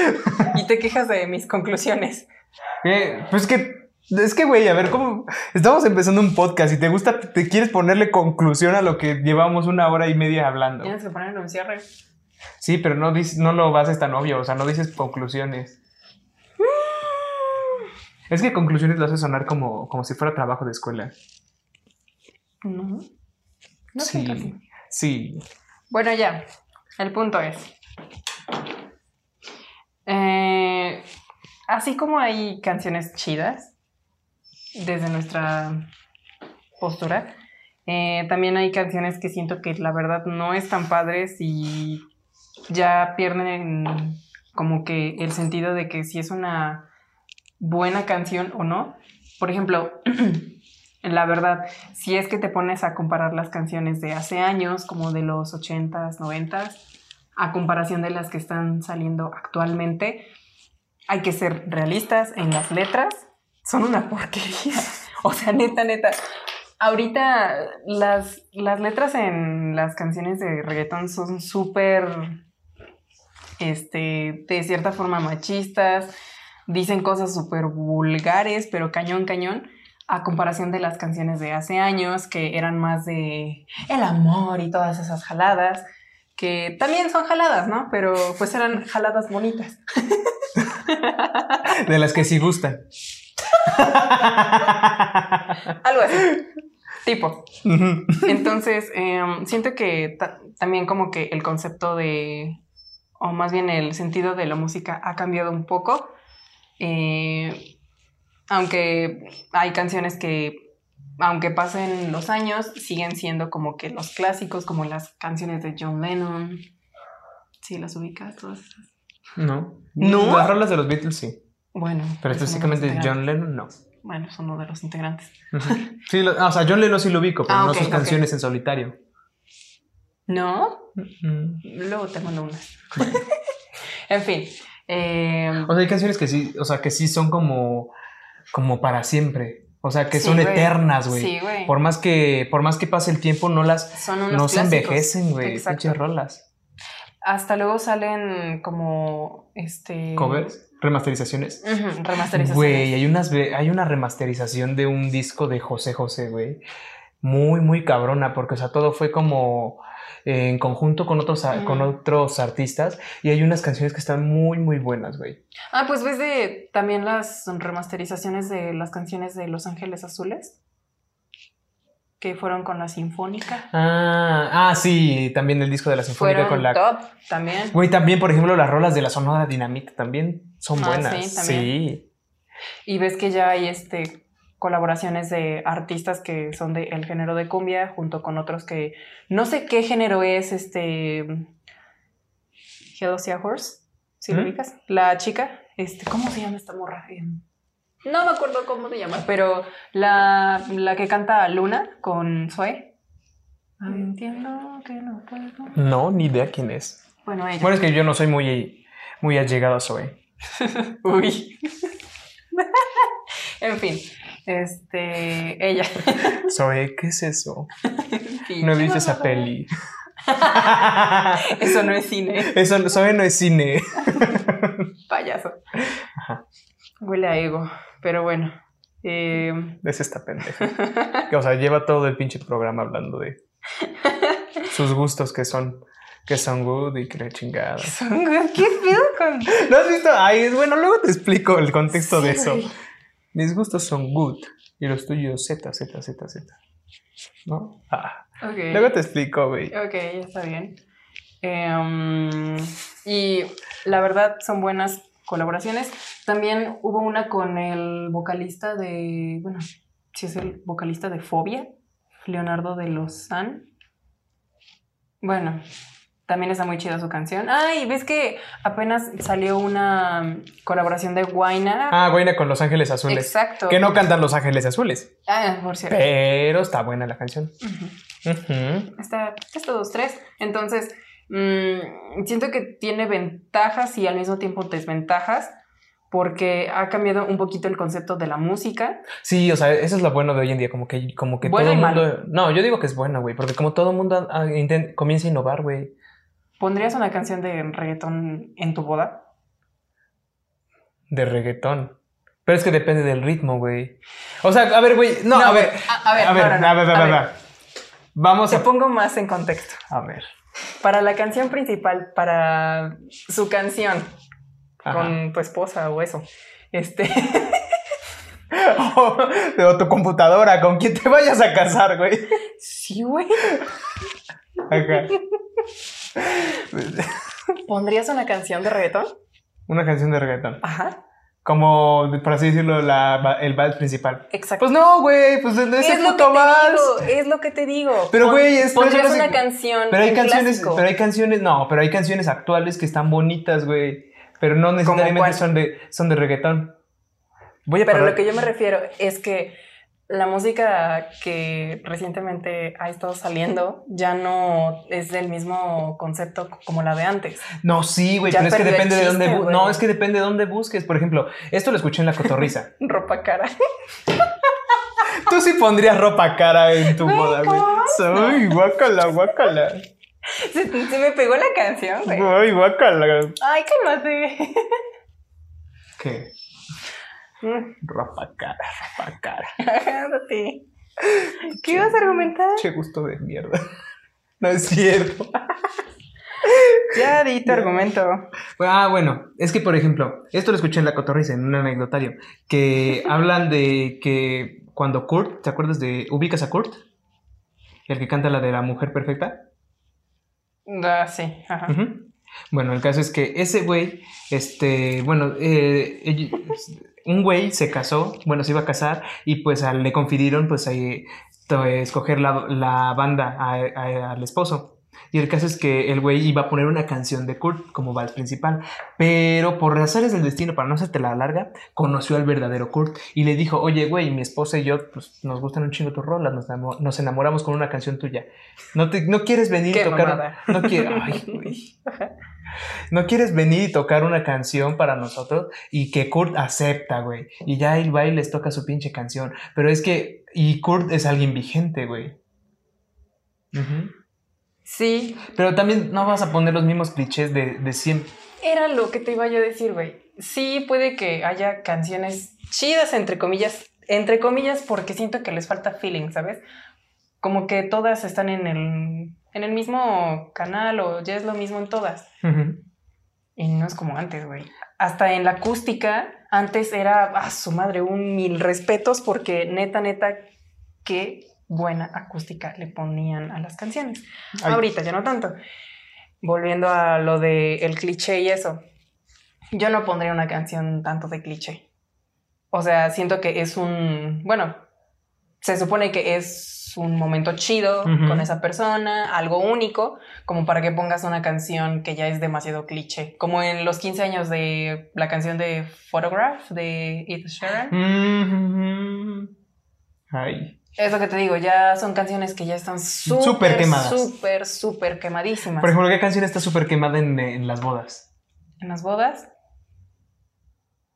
Y te quejas de mis conclusiones. Eh, pues que es que, güey, a ver, ¿cómo? Estamos empezando un podcast y te gusta, te quieres ponerle conclusión a lo que llevamos una hora y media hablando. Tienes que ponerlo en cierre. Sí, pero no, no lo haces tan obvio, o sea, no dices conclusiones. Es que conclusiones lo hace sonar como, como si fuera trabajo de escuela. No. No sí, sí. Bueno, ya. El punto es. Eh, así como hay canciones chidas desde nuestra postura, eh, también hay canciones que siento que la verdad no están padres y ya pierden como que el sentido de que si es una buena canción o no. Por ejemplo, la verdad, si es que te pones a comparar las canciones de hace años, como de los 80s, 90s, a comparación de las que están saliendo actualmente. Hay que ser realistas en las letras. Son una porquería. O sea, neta, neta. Ahorita las, las letras en las canciones de reggaetón son súper, este, de cierta forma machistas. Dicen cosas súper vulgares, pero cañón, cañón a comparación de las canciones de hace años que eran más de el amor y todas esas jaladas, que también son jaladas, ¿no? Pero pues eran jaladas bonitas. De las que sí gustan. Algo así. Tipo. Entonces, em, siento que también como que el concepto de, o más bien el sentido de la música ha cambiado un poco. Eh, aunque hay canciones que, aunque pasen los años, siguen siendo como que los clásicos, como las canciones de John Lennon. Sí, las ubicas todas esas. No. ¿No? Las rolas de los Beatles sí. Bueno. Pero específicamente de John Lennon no. Bueno, son uno de los integrantes. sí, o sea, John Lennon sí lo ubico, pero ah, no sus canciones en solitario. ¿No? Luego te mando una. en fin. Eh... O sea, hay canciones que sí, o sea, que sí son como como para siempre. O sea, que son eternas, güey. Sí, güey. Por más que, por más que pase el tiempo, no las no se envejecen, güey. Pinches rolas. Hasta luego salen como este. Covers, remasterizaciones. remasterizaciones. Güey, hay unas hay una remasterización de un disco de José José, güey. Muy, muy cabrona, porque, o sea, todo fue como en conjunto con otros, con otros artistas y hay unas canciones que están muy, muy buenas, güey. Ah, pues ves de también las remasterizaciones de las canciones de Los Ángeles Azules que fueron con la Sinfónica. Ah, ah, sí, también el disco de la Sinfónica con la. Top, también. Güey, también, por ejemplo, las rolas de la Sonora Dinamita también son ah, buenas. Sí, también. Sí. Y ves que ya hay este colaboraciones de artistas que son del género de cumbia junto con otros que no sé qué género es este Hello Horse, si lo ubicas, la chica, este, ¿cómo se llama esta morra? Em, no me acuerdo cómo se llama, pero la, que canta Luna con Zoe. Entiendo que no puedo. No, ni idea quién es. Bueno, ella. Bueno, es que yo no soy muy, muy allegado a Zoe. Uy. en fin, este, ella. Zoe, ¿qué es eso? no he visto esa peli. eso no es cine. Eso, Zoe no es cine. Payaso. Huele a ego, pero bueno. Eh... Es esta pendeja. o sea, lleva todo el pinche programa hablando de sus gustos que son que son good y que le chingada. Son good, qué pedo con. ¿No has visto? Ay, bueno, luego te explico el contexto de eso. Mis gustos son good y los tuyos Z, Z, Z, Z. ¿No? Ah. Luego te explico, güey. Ok, está bien. Em, y la verdad son buenas colaboraciones. También hubo una con el vocalista de, bueno, si es el vocalista de Fobia, Leonardo de Lozán. Bueno, también está muy chida su canción. Ah, y ves que apenas salió una colaboración de Guaina. Ah, Guaina con Los Ángeles Azules. Exacto. Que no cantan Los Ángeles Azules. Ah, por cierto. Pero está buena la canción. Está, está dos, tres. Entonces, mm, siento que tiene ventajas y al mismo tiempo desventajas porque ha cambiado un poquito el concepto de la música. Sí, o sea, eso es lo bueno de hoy en día, como que, como que todo el mundo... No, yo digo que es bueno, güey, porque como todo el mundo comienza a innovar, güey. ¿Pondrías una canción de reggaetón en tu boda? De reggaetón. Pero es que depende del ritmo, güey. O sea, a ver, güey. No, a, ver, a, ver. A ver, a ver, a ver, Vamos Te pongo más en contexto. A ver. Para la canción principal, para su canción con tu esposa o eso. Este. o, tu computadora, con quien te vayas a casar, güey. Sí, güey. ¿Pondrías una canción de reggaetón? Una canción de reggaetón. Ajá. Como, por así decirlo, la, el vals principal. Exacto. Pues no, güey, pues es, es puto vals. es lo que te digo. Pero, güey, es Pondrías una canción. Pero hay canciones, pero hay canciones, no, pero hay canciones actuales que están bonitas, güey. Pero no necesariamente son de, son de reggaetón. Voy a pero lo que yo me refiero es que la música que recientemente ha estado saliendo ya no es del mismo concepto como la de antes. No, sí, güey, pero es que depende de dónde. güey. No, es que depende de dónde busques. Por ejemplo, esto lo escuché en la cotorriza. Ropa cara. Tú sí pondrías ropa cara en tu boda, güey. Ay, guácala, guácala. Se, se me pegó la canción, güey. Ay, guácala. Ay, cálmate. ¿Qué? Mm, Ropa cara, ropa cara. ¿Qué ibas a argumentar? Che gusto de mierda. No es cierto. Ya di tu argumento. Ah, bueno, es que por ejemplo, esto lo escuché en la cotorriza, en un anecdotario, que hablan de que cuando Kurt, ¿te acuerdas de, ubicas a Kurt? El que canta la de la mujer perfecta. Ah, sí, ajá. Bueno, el caso es que ese güey, este, bueno, eh, un güey se casó, bueno, se iba a casar y pues a- le confidieron pues ahí, escoger la, la banda a- a- al esposo. Y el caso es que el güey iba a poner una canción de Kurt como vals principal, pero por razones del destino, para no hacerte la larga, conoció al verdadero Kurt y le dijo, oye, güey, mi esposa y yo pues, nos gustan un chingo tus rolas, nos, nos enamoramos con una canción tuya. ¿No, te, no quieres venir y tocar? mamada. No quieres... Ay, güey. ¿No quieres venir y tocar una canción para nosotros? Y que Kurt acepta, güey. Y ya va y les toca su pinche canción. Pero es que... Y Kurt es alguien vigente, güey. Ujú. Sí, Pero también no vas a poner los mismos clichés de, de siempre. era lo que te iba yo a decir, güey. Sí, puede que haya canciones chidas, entre comillas, entre comillas, porque siento que les falta feeling, ¿sabes? Como que todas están en el, en el mismo canal o ya es lo mismo en todas. Ujú. Y no es como antes, güey. Hasta en la acústica, antes era, a su madre, un mil respetos porque neta, neta, qué buena acústica le ponían a las canciones. Ay. Ahorita ya no tanto. Volviendo a lo de el cliché y eso. Yo no pondría una canción tanto de cliché. O sea, siento que es un, bueno, se supone que es un momento chido con esa persona, algo único, como para que pongas una canción que ya es demasiado cliché. Como en los 15 años de la canción de Photograph de Ed Sheeran. Ay. Es lo que te digo, ya son canciones que ya están súper, Súper quemadas. súper, súper quemadísimas. Por ejemplo, ¿qué canción está súper quemada en, en las bodas? en las bodas.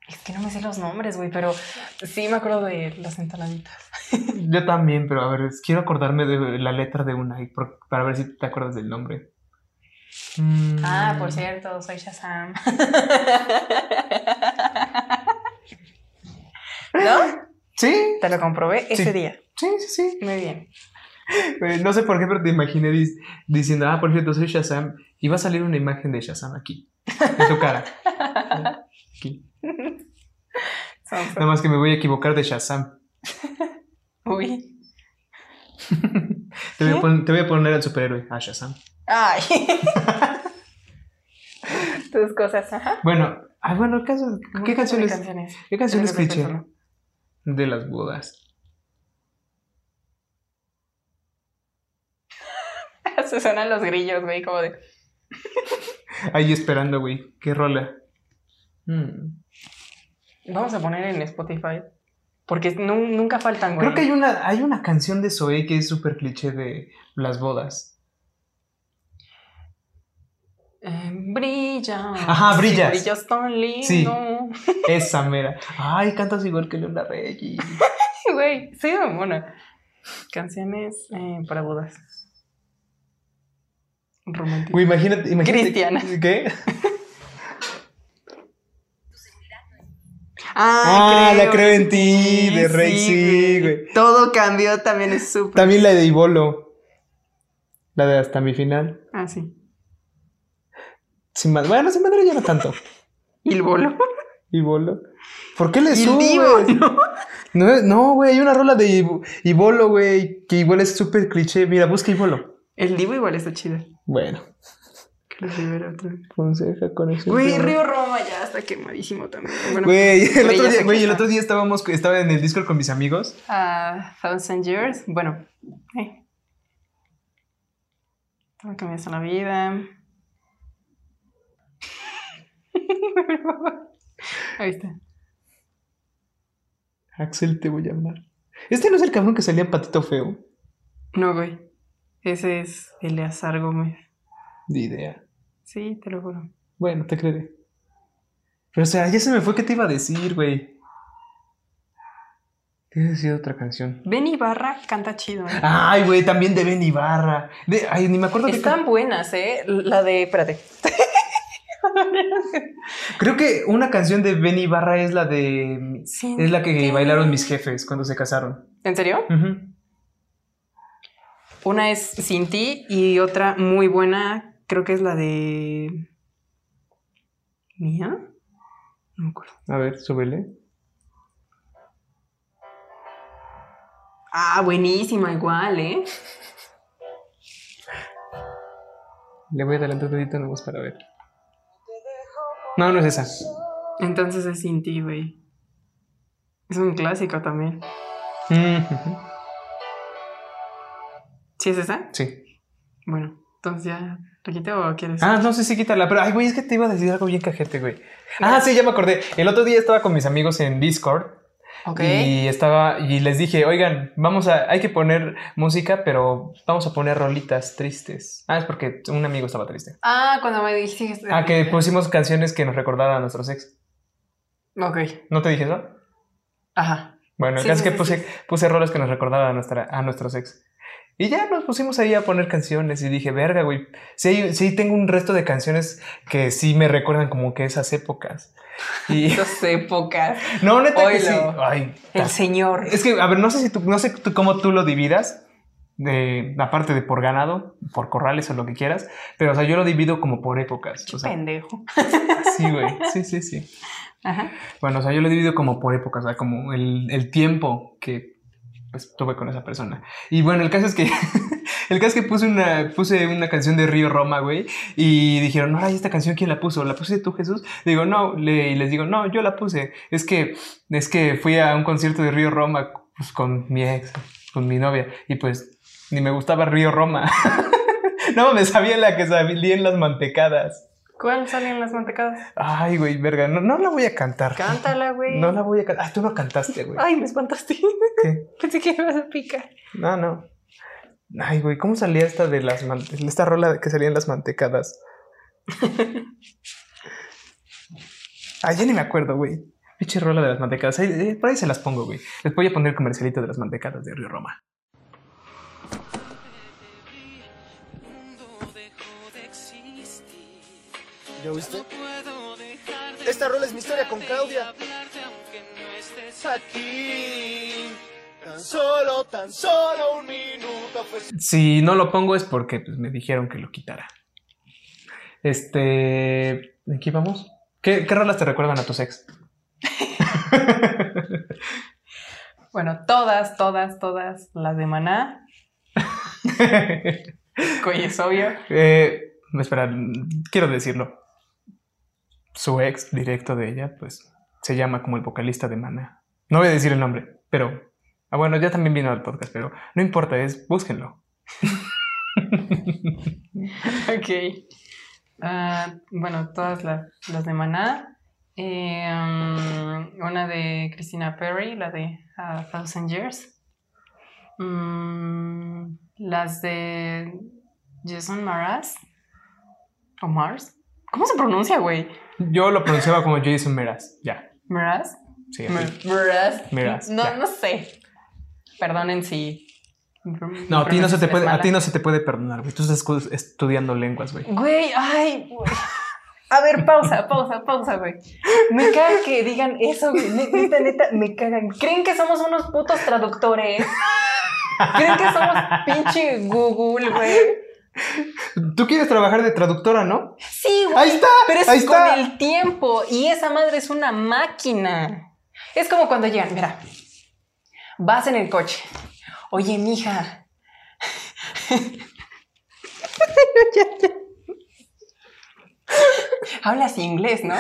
Es que no me sé los nombres, güey, pero sí me acuerdo de las entonaditas. Yo también, pero a ver, quiero acordarme de la letra de una y por- para ver si te acuerdas del nombre. Mm. Ah, por cierto, soy Shazam. ¿No? Sí, Te lo comprobé ese Sí. día. sí, sí, sí. Muy bien. Eh, No sé por qué, pero te imaginé dis- diciendo, ah, por cierto, soy Shazam. Y va a salir una imagen de Shazam aquí, en tu cara. Aquí. Nada más que me voy a equivocar de Shazam. Uy. Te voy, a ¿Qué? pon- te voy a poner al superhéroe, a Shazam. Ay. Tus cosas, ajá. Bueno, ah, bueno, ¿qué, qué canciones? canciones? ¿Qué canciones pensarlo. de las bodas? Se suenan los grillos, güey, como de. Ahí esperando, güey. ¿Qué rola? Mm. Vamos a poner en Spotify. Porque nu- nunca faltan, güey. Creo que hay una, hay una canción de Zoe que es súper cliché de las bodas. Eh, brilla. Ajá, brillas. Sí, brillas tan lindo. Sí. Esa mera. Ay, cantas igual que Leona Reyes. Güey, sí, bueno. Canciones eh, para bodas. Románticas. Güey, imagínate, imagínate. Cristiana. ¿Qué? Ah, la creo en ti, de Rey, sí, güey. Todo cambió, también es súper. También la de Ibolo. La de hasta mi final. Ah, sí. Sin más. Bueno, sin madre ya no tanto. Y el bolo. Ibolo. ¿Por qué le Y subes? ¿no? No, no, güey, hay una rola de Ibo- Ibolo, güey, que igual es súper cliché. Mira, busca Ibolo. El divo igual está chido. Bueno, Fonseca, conexión. Güey, Río Roma ya está quemadísimo también. Bueno, Güey, el otro día, güey, el otro día estábamos, estaba en el Discord con mis amigos. A Thousand Years. Bueno. Eh. Todo cambiaste la vida. Ahí está. Axel, te voy a amar. ¿Este no es el cabrón que salía en Patito Feo? No, güey. Ese es Eleazar Gómez. Ni idea. Sí, te lo juro. Bueno, te creeré. Pero o sea, ya se me fue qué te iba a decir, güey. Te iba a decir otra canción. Ben Ibarra canta chido. ¿eh? Ay, güey, también de Ben Ibarra. De, ay, ni me acuerdo Están buenas, ¿eh? La de. Espérate. Creo que una canción de Ben Ibarra es la de. Sí. Es la que bailaron mis jefes cuando se casaron. ¿En serio? Una es Sin ti y otra muy buena, creo que es la de. ¿Mía? No me acuerdo. A ver, súbele. Ah, buenísima, igual, ¿eh? Le voy a adelantar un poquito nomás para ver. No, no es esa. Entonces es Sin ti, güey. Es un clásico también. Ujú. ¿Sí es esa? Sí. Bueno, entonces ya. ¿Te quité o quieres? Ah, no sé si quítala, pero ay, güey, es que te iba a decir algo bien cajete, güey. Ah, sí, ya me acordé. El otro día estaba con mis amigos en Discord ok. y estaba y les dije, oigan, vamos a, hay que poner música, pero vamos a poner rolitas tristes. Ah, es porque un amigo estaba triste. Ah, cuando me dijiste. Ah, que pusimos canciones que nos recordaban a nuestros ex. Ok. ¿No te dije eso? Ajá. Bueno, el Sí, caso sí, es que puse, sí. puse roles que nos recordaban a, nuestra, a nuestros ex. Y ya nos pusimos ahí a poner canciones y dije, verga, güey. Sí, sí, tengo un resto de canciones que sí me recuerdan como que esas épocas. Y Esas épocas. no, neta que sí. Oilo. Ay, El señor. es que, a ver, no sé si tú, no sé tú, cómo tú lo dividas. De, aparte de por ganado, por corrales o lo que quieras, pero o sea, yo lo divido como por épocas. O sea, Pendejo. sí, güey. Sí, sí, sí. Ajá. Bueno, o sea, yo lo divido como por épocas, o sea, como el, el tiempo que pues, tuve con esa persona. Y bueno, el caso es que el caso es que puse una, puse una canción de Río Roma, güey, y dijeron, no, ay, esta canción, ¿quién la puso? ¿La puse tú, Jesús? Digo, no, le, y les digo, no, yo la puse. Es que, es que fui a un concierto de Río Roma pues, con mi ex, con mi novia, y pues ni me gustaba Río Roma. no, me sabía la que salía en las mantecadas. ¿Cuál salen las mantecadas? Ay, güey, verga, no, no la voy a cantar. Cántala, güey. No la voy a cantar. Ay, tú no cantaste, güey. Ay, me espantaste. ¿Qué? Pensé que ibas a picar. No, no. Ay, güey, ¿cómo salía esta de las man- esta rola que salía en las mantecadas? Ay, ya ni me acuerdo, güey. Pinche rola de las mantecadas. Ahí- eh, por ahí se las pongo, güey. Les voy a poner el comercialito de las mantecadas de Río Roma. ¿Ya oíste? Esta rola es mi historia con Claudia. Aquí. Tan solo, tan solo un minuto Si no lo pongo es porque pues, me dijeron que lo quitara. Este. ¿De qué vamos? ¿Qué, qué rolas te recuerdan a tus ex? Bueno, todas, todas, todas las de Maná. Coy, es obvio. Eh, espera, quiero decirlo. Su ex directo de ella, pues, se llama como el vocalista de Mana. No voy a decir el nombre, pero. Ah, bueno, ya también vino al podcast, pero no importa, es búsquenlo. Ok. Ah, bueno, todas las, las de Maná. Eh, una de Christina Perry, la de A Thousand Years. Mm, las de Jason Mraz. ¿O Mars? ¿Cómo se pronuncia, güey? Yo lo pronunciaba como Jason Meraz. Ya, ¿Mraz? sí. así. Mraz. Mraz, No, ya. no sé. Perdonen si. No, a ti no se te puede, a ti no se te puede perdonar, güey. Tú estás estudiando lenguas, güey. Güey, ay, güey. A ver, pausa, pausa, pausa, güey. Me caga que digan eso, güey. Ne- Neta, neta, me cagan. ¿Creen que somos unos putos traductores? ¿Creen que somos pinche Google, güey? Tú quieres trabajar de traductora, ¿no? Sí, güey. Ahí está, Pero es ahí con está. el tiempo. Y esa madre es una máquina. Es como cuando llegan, mira. Vas en el coche. Oye, mija. Hablas inglés, ¿no?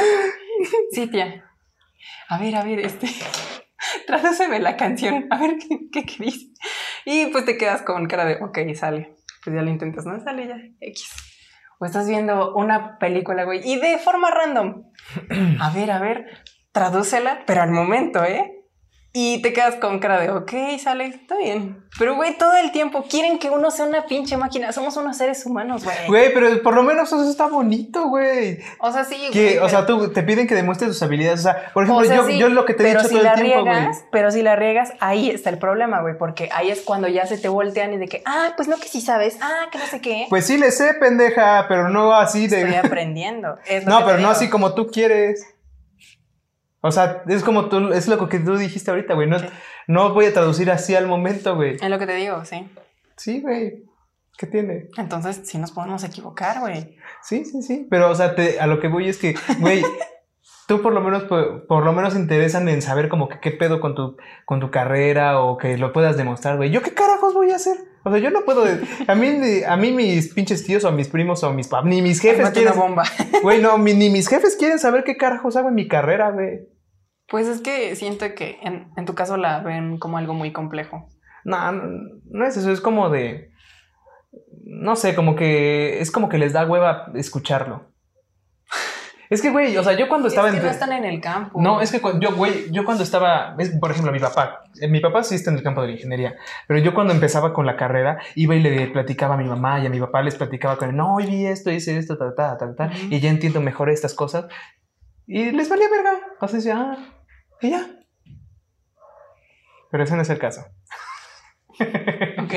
Sí, tía. A ver, a ver, este. Tradúceme la canción. A ver qué, qué. Y pues te quedas con cara de, ok, sale. Pues ya lo intentas, ¿no? Sale ya. X. O estás viendo una película, güey, y de forma random. A ver, a ver, tradúcela, pero al momento, ¿eh? Y te quedas con cara de, ok, sale, está bien. Pero, güey, todo el tiempo quieren que uno sea una pinche máquina. Somos unos seres humanos, güey. Güey, pero por lo menos eso está bonito, güey. O sea, sí, Que, o sea, tú te piden que demuestres tus habilidades. O sea, por ejemplo, o sea, yo, sí, yo lo que te he dicho si todo la el tiempo, güey. Pero si la riegas, ahí está el problema, güey. Porque ahí es cuando ya se te voltean y de que, ah, pues no que sí sabes, ah, que no sé qué. Pues sí le sé, pendeja, pero no así de. Estoy aprendiendo. Es No, pero no así como tú quieres. O sea, es como tú, es lo que tú dijiste ahorita, güey. No, Sí. no voy a traducir así al momento, güey. Es lo que te digo, sí. Sí, güey. ¿Qué tiene? Entonces, sí nos podemos equivocar, güey. Sí, sí, sí. Pero, o sea, te- a lo que voy es que, güey, tú por lo menos, por, por lo menos interesan en saber como que qué pedo con tu, con tu carrera o que lo puedas demostrar, güey. ¿Yo qué carajos voy a hacer? O sea, yo no puedo. A mí, a mí mis pinches tíos o mis primos o mis papás, ni mis jefes una quieren. bomba. Güey, no, mi- ni mis jefes quieren saber qué carajos hago en mi carrera, güey. Pues es que siento que en, en tu caso la ven como algo muy complejo. No, no, no es eso, es como de. No sé, como que. Es como que les da hueva escucharlo. Es que, güey, o sea, yo cuando estaba es que en. no están en el campo. No, es que yo, güey, yo cuando estaba, es, por ejemplo, mi papá, eh, mi papá sí está en el campo de la ingeniería, pero yo cuando empezaba con la carrera, iba y le platicaba a mi mamá y a mi papá les platicaba con él, no, vi esto, hice esto, ta, ta, ta, ta, y ya entiendo mejor estas cosas. Y les valía verga. Sea, decía, ah, y ya. Pero ese no es el caso. Ok.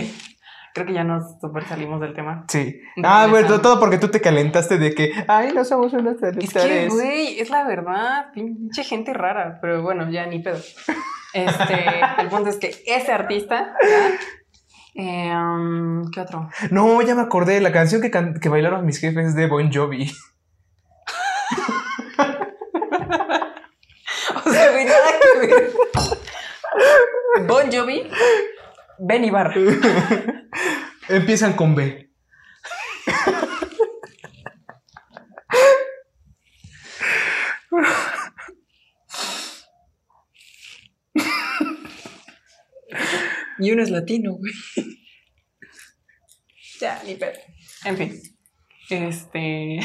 Creo que ya nos super salimos del tema. Sí. Ah, bueno, todo porque tú te calentaste de que, ay, no somos unos Es que, güey, es la verdad. Pinche gente rara. Pero bueno, ya ni pedo. Este, el punto es que ese artista. Eh, um, ¿Qué otro? No, ya me acordé, la canción que, can- que bailaron mis jefes es de Bon Jovi. O sea, güey, nada que ver. Bon Jovi, Ben Ibarra. Empiezan con B. Y uno es latino, güey. Ya, ni pedo. En fin. Este.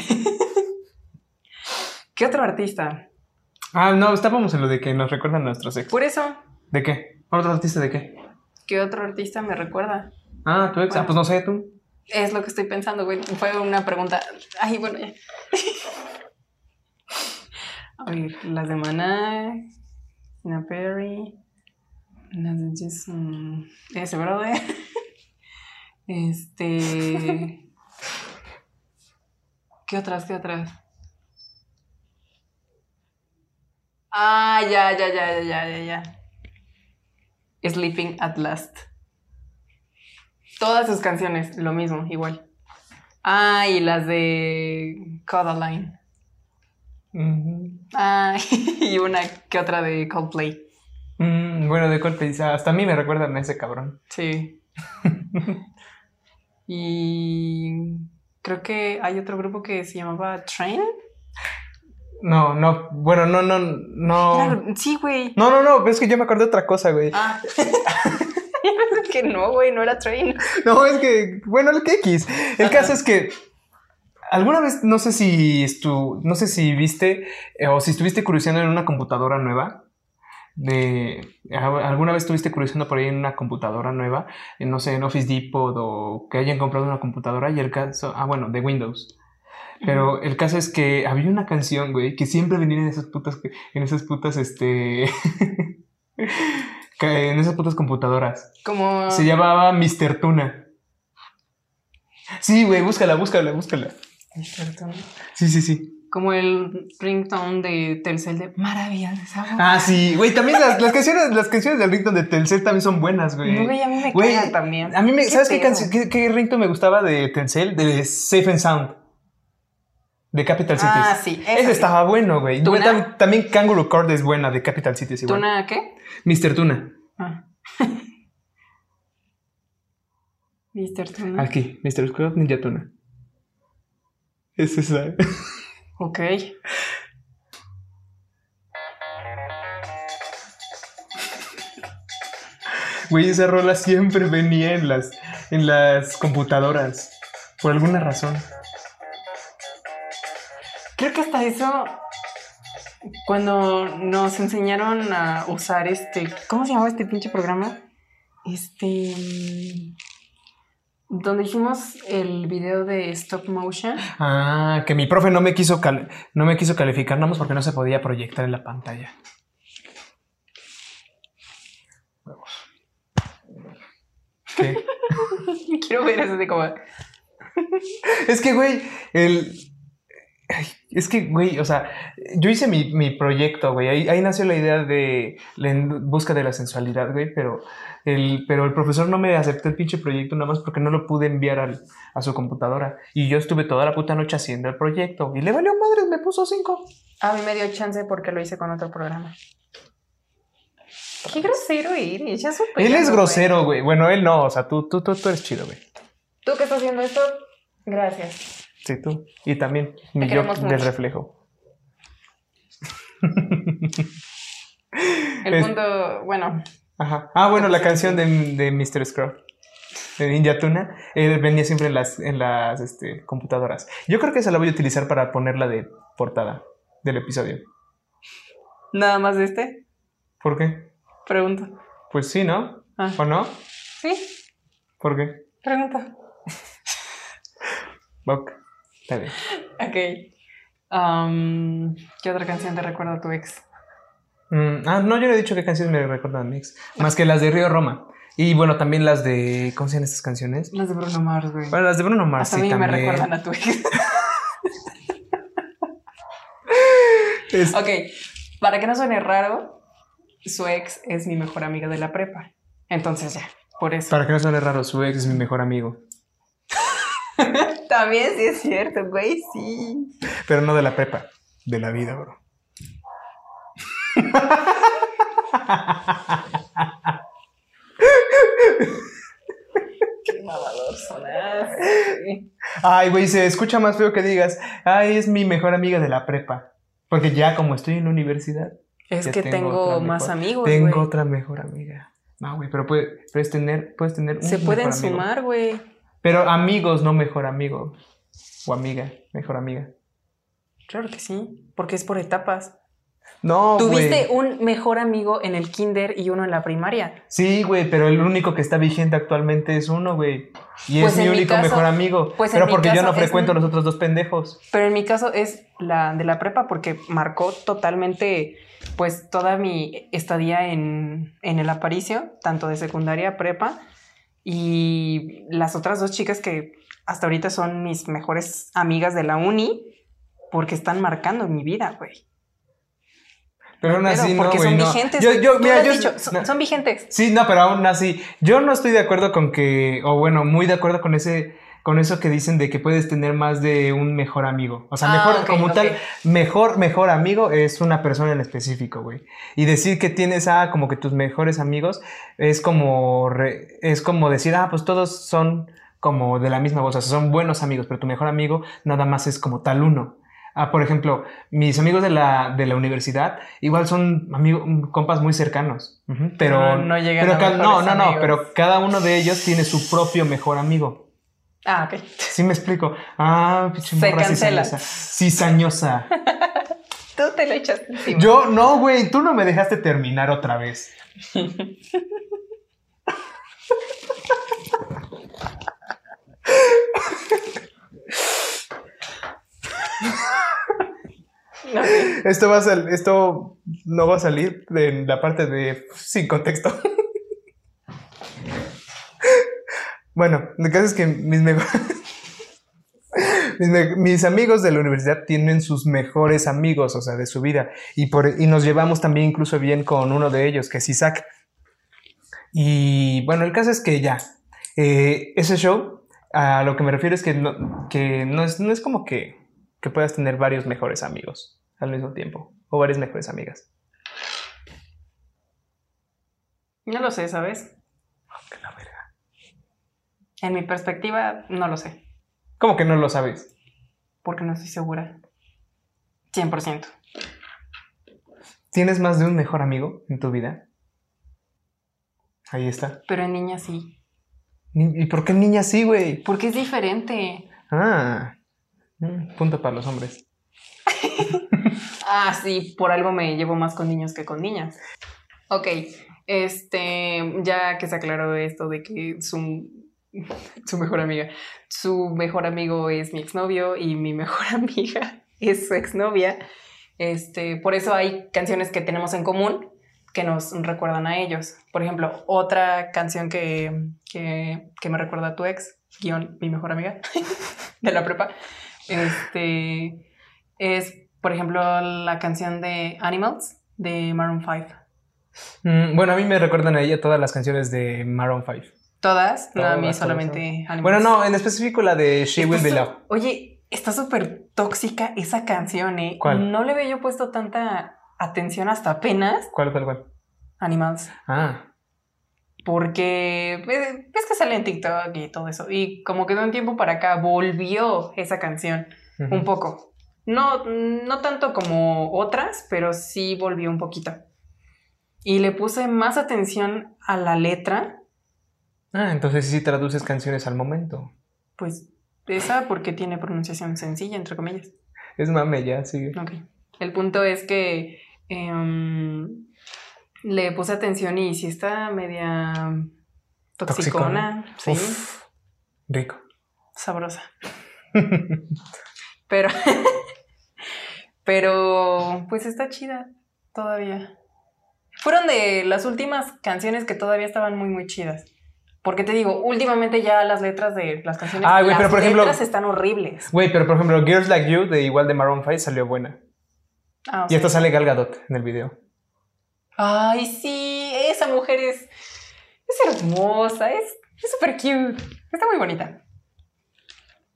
¿Qué otro artista? Ah, no, estábamos en lo de que nos recuerdan nuestros ex. Por eso, ¿De qué? ¿Otro artista de qué? ¿Qué otro artista me recuerda? Ah, tu ex. Ah, pues no sé, tú. Es lo que estoy pensando, güey. Fue una pregunta. Ay, bueno, ya. A ver, las de Maná, Tina Perry, las de Jason. Ese, brother. Este. ¿Qué otras? ¿Qué otras? Ah, ya, ya, ya, ya, ya, ya. Sleeping at Last. Todas sus canciones, lo mismo, igual. Ah, y las de Codaline. Ujú. Ah, y una que otra de Coldplay. Mm, bueno, de Coldplay, hasta a mí me recuerdan a ese cabrón. Sí. y creo que hay otro grupo que se llamaba Train. No, no, bueno, no, no, no. Era- sí, güey. No, no, no, es que yo me acordé de otra cosa, güey. Ah. que no, güey, no era Train. No, es que, bueno, el que X. El Ajá. caso es que alguna vez, no sé si estu, no sé si viste eh, o si estuviste curioseando en una computadora nueva. De alguna vez estuviste curioseando por ahí en una computadora nueva, en, no sé, en Office Depot o que hayan comprado una computadora y el caso, ah, bueno, de Windows. Pero el caso es que había una canción, güey, que siempre venía en esas putas, en esas putas, este, en esas putas computadoras. Como. Se llamaba Mr. Tuna. Sí, güey, búscala, búscala, búscala. Sí, sí, sí. Como el ringtone de Telcel de Maravillas de Sabor. Ah, sí, güey, también las, las canciones, las canciones del ringtone de Telcel también son buenas, güey. No, güey, a mí me Güey, también. A mí me, ¿Qué ¿sabes qué, qué, qué ringtone me gustaba de Telcel? De Safe and Sound. De Capital Cities. Ah, sí. Ese sí. estaba bueno, güey. También Kangaroo Court es buena de Capital Cities igual. ¿Tuna qué? Mr. Tuna. Ah. Mr. Tuna. Aquí, Mr. Scott Ninja Tuna. Es esa. Ok. Güey, esa rola siempre venía en las, en las computadoras. Por alguna razón. Creo que hasta eso. Cuando nos enseñaron a usar este. ¿Cómo se llamaba este pinche programa? Este. Donde hicimos el video de stop motion. Ah, que mi profe no me quiso cal- no me quiso calificar nada más porque no se podía proyectar en la pantalla. ¿Qué? Quiero ver eso de como. Es que, güey, el. Ay, Es que, güey, o sea, yo hice mi, mi proyecto, güey. Ahí, ahí nació la idea de la en busca de la sensualidad, güey, pero el, pero el profesor no me aceptó el pinche proyecto nada más porque no lo pude enviar al- a su computadora. Y yo estuve toda la puta noche haciendo el proyecto. Y le valió madres, me puso cinco. A mí me dio chance porque lo hice con otro programa. Qué grosero eres, ya supe. Él es grosero, güey. Bueno, él no, o sea, tú, tú, tú, tú eres chido, güey. Tú que estás haciendo esto, gracias. Sí, tú. Y también mi yo del mucho. reflejo. El Es- punto, bueno, Ajá. Ah, bueno, la canción de, de Mr. Scrub. De Ninja Tuna. Él venía siempre en las, en las este, computadoras. Yo creo que esa la voy a utilizar para ponerla de portada del episodio. nada más de este, ¿Por qué? pregunta. Pues sí, ¿no? Ah. ¿O no? Sí, ¿Por qué? pregunta. Ok. Está bien. Ok. Am, ¿Qué otra canción te recuerda a tu ex? Mm, ah, no, yo no he dicho qué canciones me recuerdan a mi ex. Más que las de Río Roma. Y bueno, también las de. ¿Cómo se llaman estas canciones? Las de Bruno Mars, güey. Bueno, las de Bruno Mars. Hasta a sí, mí me también. recuerdan a tu ex. Es- ok, para que no suene raro, su ex es mi mejor amiga de la prepa. Entonces ya, por eso. Para que no suene raro, su ex es mi mejor amigo. También sí es cierto, güey, sí. Pero no de la prepa, de la vida, bro. Qué mamador sonaste. Ay, güey, se escucha más feo que digas, ay, es mi mejor amiga de la prepa. Porque ya como estoy en la universidad, Es que tengo más mejor- amigos, tengo otra mejor amiga. No, güey, pero puede- puedes tener, puedes tener un Se pueden mejor amigo. sumar, güey. Pero amigos, no mejor amigo. O amiga, mejor amiga. Claro que sí, porque es por etapas. No, Tuviste un mejor amigo en el kinder y uno en la primaria. Sí, güey, pero el único que está vigente actualmente es uno, güey. Y Pues es mi en mi único caso- mejor amigo. pues pero porque yo no frecuento mi- los otros dos pendejos. Pero en mi caso es la de la prepa porque marcó totalmente pues toda mi estadía en, en el Aparicio, tanto de secundaria, prepa, y las otras dos chicas que hasta ahorita son mis mejores amigas de la uni, porque están marcando mi vida, güey. Pero aún Pero así, no, porque güey, son no. vigentes. Yo, yo, mira, yo. dicho, son, no. son vigentes. Sí, no, pero aún así, yo no estoy de acuerdo con que, o bueno, muy de acuerdo con ese, con eso que dicen de que puedes tener más de un mejor amigo. O sea, Ah, mejor, ok, como tal, mejor, mejor amigo es una persona en específico, güey. Y decir que tienes a como que tus mejores amigos es como, re- es como decir, ah, pues todos son como de la misma voz, o sea, son buenos amigos, pero tu mejor amigo nada más es como tal uno. Ah, por ejemplo, mis amigos de la, de la universidad igual son amigos, compas muy cercanos, pero, Pero no llegan pero a ca- no, no, no, pero cada uno de ellos tiene su propio mejor amigo. Ah, ok. ¿Sí me explico? Ah, pinche Se morra cancela. cizañosa. Cizañosa. Tú te lo echaste encima. Yo, no, güey, tú no me dejaste terminar otra vez. Esto va a sal- esto no va a salir de la parte de sin contexto. Bueno, el caso es que mis, mis, amigos de la universidad tienen sus mejores amigos, o sea, de su vida. Y, por, y nos llevamos también incluso bien con uno de ellos, que es Isaac. Y bueno, el caso es que ya, eh, ese show, a lo que me refiero es que no, que no, es, no es como que, que puedas tener varios mejores amigos al mismo tiempo, o varias mejores amigas. No lo sé, ¿sabes? Que. En mi perspectiva, no lo sé. ¿Cómo que no lo sabes? Porque no estoy segura. 100%. ¿Tienes más de un mejor amigo en tu vida? Ahí está. Pero en niñas sí. ¿Y por qué niña sí, güey? Porque es diferente. Ah, mm, punto para los hombres. ah, sí, por algo me llevo más con niños que con niñas. Ok, este, ya que se aclaró esto de que su, su mejor amiga, su mejor amigo es mi exnovio y mi mejor amiga es su exnovia. Este, por eso hay canciones que tenemos en común que nos recuerdan a ellos. Por ejemplo, otra canción que, que, que me recuerda a tu ex, guion mi mejor amiga de la prepa, este, es, por ejemplo, la canción de Animals de Maroon 5. Mm, bueno, a mí me recuerdan a ella todas las canciones de Maroon 5. ¿Todas? No, a mí solamente. Bueno, no, en específico la de She Will Be Loved. Oye, está súper tóxica esa canción, ¿eh? ¿Cuál? No le había yo puesto tanta atención hasta apenas ¿Cuál, cuál, cuál? Animals. Ah, Porque eh, es que sale en TikTok y todo eso. Y como que de un tiempo para acá volvió esa canción un poco. No, no tanto como otras, pero sí volvió un poquito. Y le puse más atención a la letra, Ah, entonces sí traduces canciones al momento. pues esa porque tiene pronunciación sencilla, entre comillas. Es mame ya, sigue. Ok. El punto es que em, le puse atención y sí está media toxicona, sí, Uf, rico. sabrosa. Pero, pero, pues está chida todavía. Fueron de las últimas canciones que todavía estaban muy, muy chidas. Porque te digo, últimamente ya las letras de las canciones, Ah, las pero por ejemplo- letras están horribles. Güey, pero por ejemplo, Girls Like You de igual de Maroon 5 salió buena. Ah, Y sea- esta sale Gal Gadot en el video. Ay, sí, esa mujer es, es hermosa, es es súper cute, está muy bonita.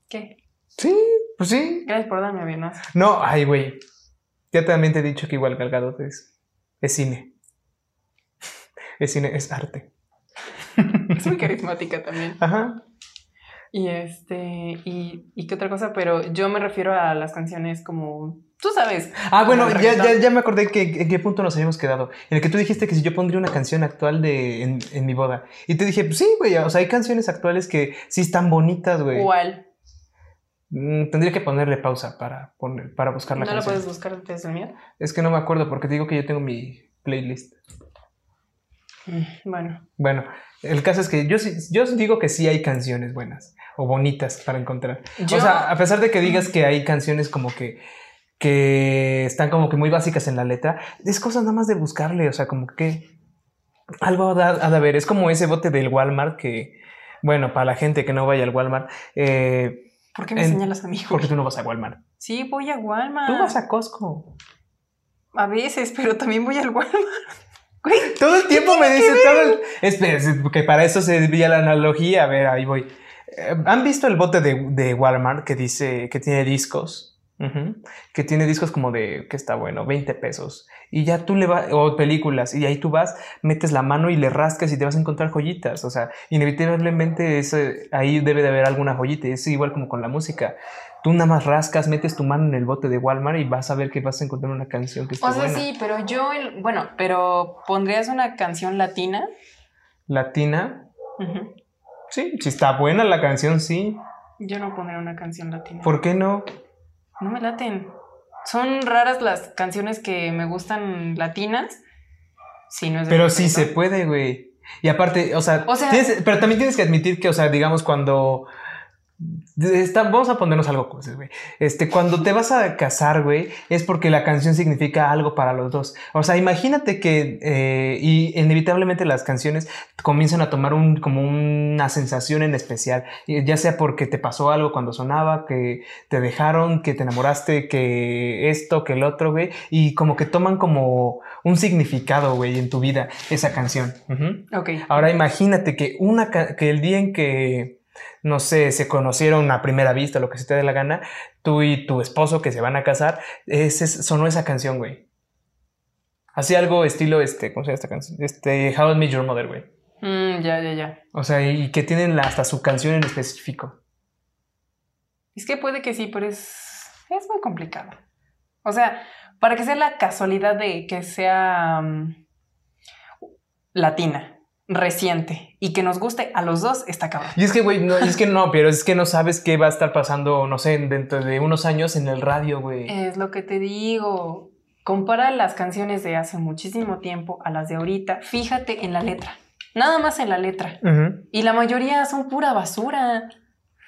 ¿Qué? Sí, pues sí. Gracias por darme aviones. No, ay, güey. Ya también te he dicho que igual Gal Gadot es, es cine. Es cine, es arte. Es muy carismática también. Ajá. Y este, y, y qué otra cosa, pero yo me refiero a las canciones como, tú sabes. Ah, bueno, ya, ya, me acordé que, en qué punto nos habíamos quedado. En el que tú dijiste que si yo pondría una canción actual de, en, en mi boda. Y te dije, pues sí, güey. O sea, hay canciones actuales que sí están bonitas, güey. ¿Cuál? Mm, tendría que ponerle pausa para, poner, para buscar la ¿No la canción. puedes buscar desde el mío? Es que no me acuerdo porque te digo que yo tengo mi playlist. Mm, Bueno, Bueno, el caso es que yo, sí- yo digo que sí hay canciones buenas o bonitas para encontrar. yo, O sea, a pesar de que digas que hay canciones como que, que están como que muy básicas en la letra, es cosa nada más de buscarle, o sea, como que algo ha de- ha de haber. Es como ese bote del Walmart que, bueno, para la gente que no vaya al Walmart, eh, ¿por qué me en- señalas a mí? porque tú no vas a Walmart. Sí, voy a Walmart. Tú vas a Costco. A veces, pero también voy al Walmart. Güey, Todo el tiempo me dice todo el... Espera, es que para eso servía la analogía. A ver, ahí voy. Eh, ¿Han visto el bote de, de Walmart que dice que tiene discos? Que tiene discos como de, que está bueno, 20 pesos. Y ya tú le vas, o películas, y ahí tú vas, metes la mano y le rascas y te vas a encontrar joyitas. O sea, inevitablemente ese, ahí debe de haber alguna joyita. Es igual como con la música. Tú nada más rascas, metes tu mano en el bote de Walmart y vas a ver que vas a encontrar una canción que está o sea, buena. sí, pero yo, bueno, pero ¿pondrías una canción latina? Latina, Ujú. Sí, si está buena la canción, sí. Yo no pondría una canción latina. ¿Por qué no? No me laten. Son raras las canciones que me gustan latinas. Sí, no es Pero sí se puede, güey. Y aparte, o sea, O sea- tienes- pero también tienes que admitir que, o sea, digamos, cuando. Está- vamos a ponernos algo cosas, güey. Este, cuando te vas a casar, güey, es porque la canción significa algo para los dos. O sea, imagínate que, eh, y inevitablemente las canciones comienzan a tomar un, como una sensación en especial, ya sea porque te pasó algo cuando sonaba, que te dejaron, que te enamoraste, que esto, que el otro, güey, y como que toman como un significado, güey, en tu vida esa canción. Ujú. Ok. Ahora imagínate que, una, que el día en que, no sé, se conocieron a primera vista, lo que se te dé la gana, tú y tu esposo que se van a casar, ese, sonó esa canción, güey. Así algo estilo, este, ¿cómo se llama esta canción? Este, How I Met Your Mother, güey. Mm, ya, ya, ya. O sea, y que tienen la- hasta su canción en específico. Es que puede que sí, pero es, es muy complicado. O sea, para que sea la casualidad de que sea mm, latina, reciente y que nos guste a los dos está cabrón. Y es que, güey, no, es que no, pero es que no sabes qué va a estar pasando, no sé, dentro de unos años en el radio, güey. Es lo que te digo. Compara las canciones de hace muchísimo tiempo a las de ahorita. Fíjate en la letra. Nada más en la letra. Y la mayoría son pura basura.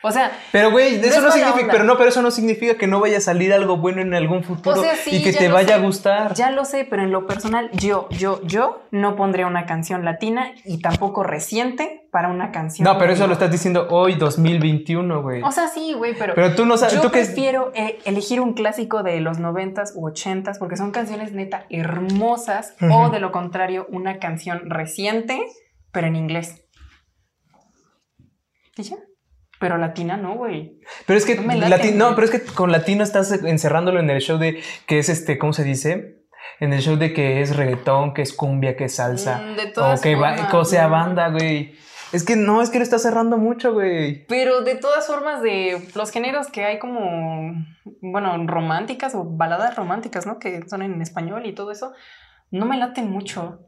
O sea, Pero, güey, eso es no significa, pero no, pero eso no significa que no vaya a salir algo bueno en algún futuro O sea, sí, y que te vaya sé. a gustar. ya lo sé, pero en lo personal, yo, yo, yo no pondría una canción latina y tampoco reciente para una canción. No, pero eso lo estás diciendo hoy, 2021, güey. O sea, sí, güey, pero, Pero tú no sabes, yo tú prefiero eh, elegir un clásico de los noventas u ochentas porque son canciones neta hermosas o de lo contrario una canción reciente pero en inglés. ¿Y ya? Pero latina no, güey. Pero es que No no, pero es que con latino estás encerrándolo en el show de que es este, ¿cómo se dice? En el show de que es reggaetón, que es cumbia, que es salsa. Mm, de o todas que va, formas, o sea, banda, güey. Es que no, es que lo estás cerrando mucho, güey. Pero de todas formas, de los géneros que hay como, bueno, románticas o baladas románticas, ¿no? Que son en español y todo eso, no me laten mucho.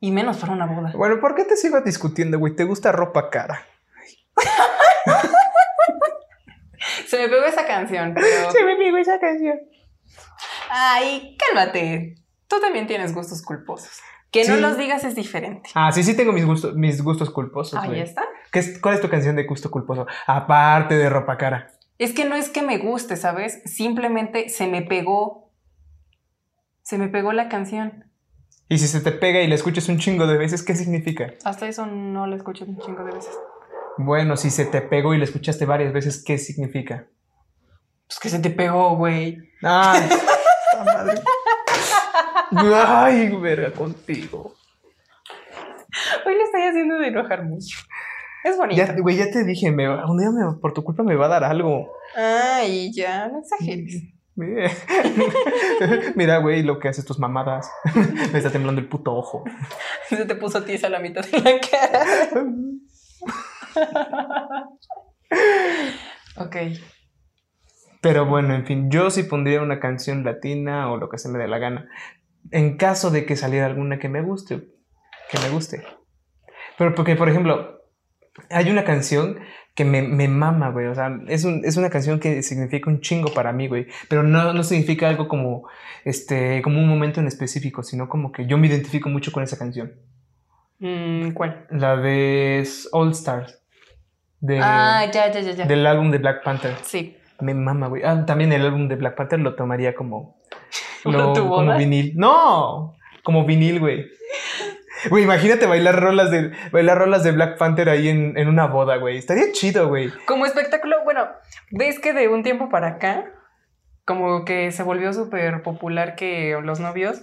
Y menos para una boda. Bueno, ¿por qué te sigo discutiendo, güey? ¿Te gusta ropa cara? Se me pegó esa canción, pero... me pegó esa canción. Ay, cálmate. Tú también tienes gustos culposos. Que no los digas es diferente. Ah, sí, sí tengo mis gustos, mis gustos culposos, Ahí güey. está. ¿Qué es- ¿Cuál es tu canción de gusto culposo? Aparte de ropa cara. Es que no es que me guste, ¿sabes? Simplemente se me pegó. Se me pegó la canción. Y si se te pega y la escuchas un chingo de veces, ¿qué significa? Hasta eso no la escucho un chingo de veces. Bueno, si se te pegó y la escuchaste varias veces, ¿qué significa? Pues que se te pegó, güey. Ay, madre. Ay, verga, contigo. Hoy le estoy haciendo de enojar mucho. Es bonito. Ya, güey, ya te dije, me va- un día me- por tu culpa me va a dar algo. Ay, ya, no exageres. Mira, Mira, güey, lo que haces tus mamadas. Me está temblando el puto ojo. Se te puso tiesa la mitad de la cara. Ok. Pero bueno, en fin, yo sí pondría una canción latina o lo que se me dé la gana. En caso de que saliera alguna que me guste. Que me guste. Pero porque, por ejemplo, hay una canción que me, me mama, güey. O sea, es, un- es una canción que significa un chingo para mí, güey. Pero no, no significa algo como, este, como un momento en específico, sino como que yo me identifico mucho con esa canción. Mm, ¿Cuál? La de All Stars. De, ah, ya, ya, ya, ya. Del álbum de Black Panther. Sí. Me mama, güey. Ah, también el álbum de Black Panther lo tomaría como. ¿Como lo- tu como vinil. ¡No! Como vinil, güey. Güey, imagínate bailar rolas de, bailar rolas de Black Panther ahí en, en una boda, güey. Estaría chido, güey. Como espectáculo, bueno, ves que de un tiempo para acá, como que se volvió súper popular que los novios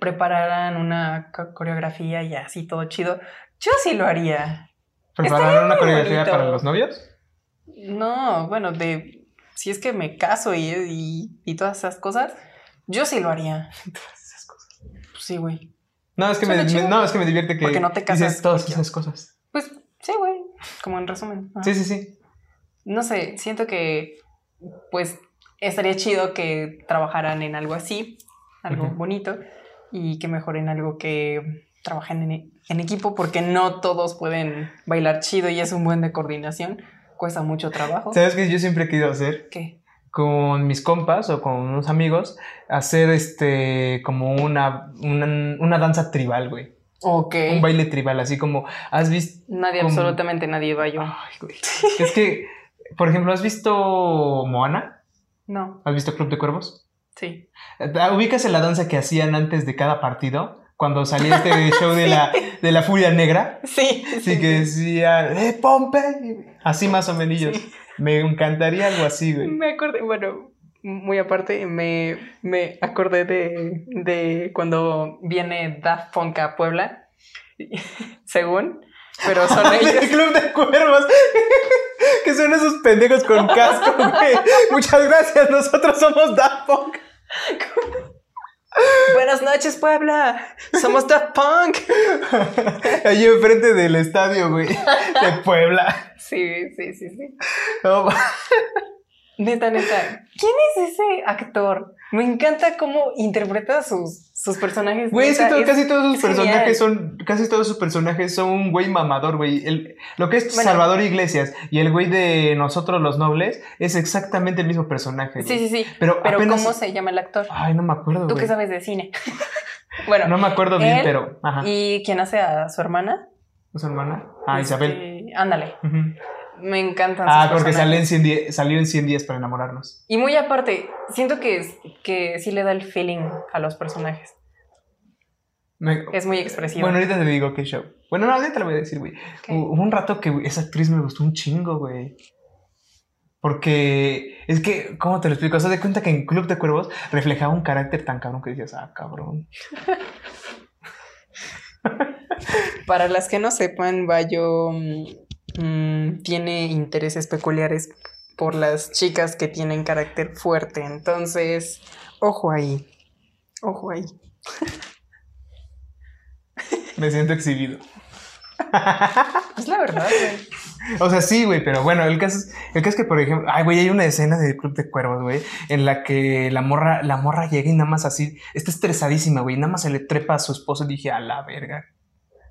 prepararan una co- coreografía y así todo chido. Yo sí lo haría. ¿Preparar una coreografía para los novios? No, bueno, de si es que me caso y, y, y todas esas cosas, yo sí lo haría. Esas cosas. Pues sí, güey. No, es que me, no, es que me divierte que Porque no te casas dices todas esas cosas. Pues sí, güey. Como en resumen. Sí, sí, sí. no sé, siento que pues estaría chido que trabajaran en algo así, algo bonito, y que mejoren algo que trabajen en, en equipo, porque no todos pueden bailar chido y es un buen de coordinación, cuesta mucho trabajo. ¿Sabes qué yo siempre he querido hacer? ¿Qué? con mis compas o con unos amigos hacer este como una, una, una danza tribal, güey. Ok. Un baile tribal, así como has visto... Nadie, como- absolutamente nadie bailó. Ay, güey. Es que, por ejemplo, ¿has visto Moana? No, ¿Has visto Club de Cuervos? sí. Ah, ¿Ubicas en la danza que hacían antes de cada partido? Cuando salía este show de, la, de la Furia Negra. Sí, Así que decía, ¡eh, Pompe! Así más o menos. Sí. Me encantaría algo así, güey. Me acordé, bueno, muy aparte, me, me acordé de, de cuando viene Daft Punk a Puebla, según, pero son El ellos. Club de Cuervos. que son esos pendejos con casco, güey. Muchas gracias, nosotros somos Daft Punk. Buenas noches, Puebla, somos Daft Punk. Allí enfrente del estadio, güey. De Puebla. Sí, sí, sí, sí. Neta, neta, ¿quién es ese actor? Me encanta cómo interpreta sus, sus personajes. Güey, es que casi todos sus personajes son, casi todos sus personajes son un güey mamador, güey. El- Lo que es Bueno. Salvador Iglesias y el güey de Nosotros los Nobles es exactamente el mismo personaje. Sí, güey. sí, sí. Pero, Pero apenas... ¿cómo se llama el actor? Ay, no me acuerdo, Tú güey. que sabes de cine. bueno, No me acuerdo bien, él pero... Ajá. ¿y quién hace a su hermana? ¿Su hermana? Ah, Isabel. Este, ándale. Ujú. Me encantan Ah, sus porque salió en, personajes. 100 días, salió en 100 días para enamorarnos. Y muy aparte, siento que, que sí le da el feeling a los personajes. Me- Es muy expresivo. Bueno, ahorita te digo qué show. Bueno, no, ahorita te lo voy a decir, güey. Hubo un rato que esa actriz me gustó un chingo, güey. Porque es que, ¿cómo te lo explico? Se da cuenta que en Club de Cuervos reflejaba un carácter tan cabrón que decías, ah, cabrón. Para las que no sepan, Bayo mm, tiene intereses peculiares por las chicas que tienen carácter fuerte. Entonces, ojo ahí. Ojo ahí. Me siento exhibido. Es la verdad, güey. O sea, sí, güey, pero bueno, el caso, es, el caso es que, por ejemplo, ay, güey, hay una escena de Club de Cuervos, güey, en la que la morra, la morra llega y nada más así, está estresadísima, güey, nada más se le trepa a su esposo y dije, a la verga.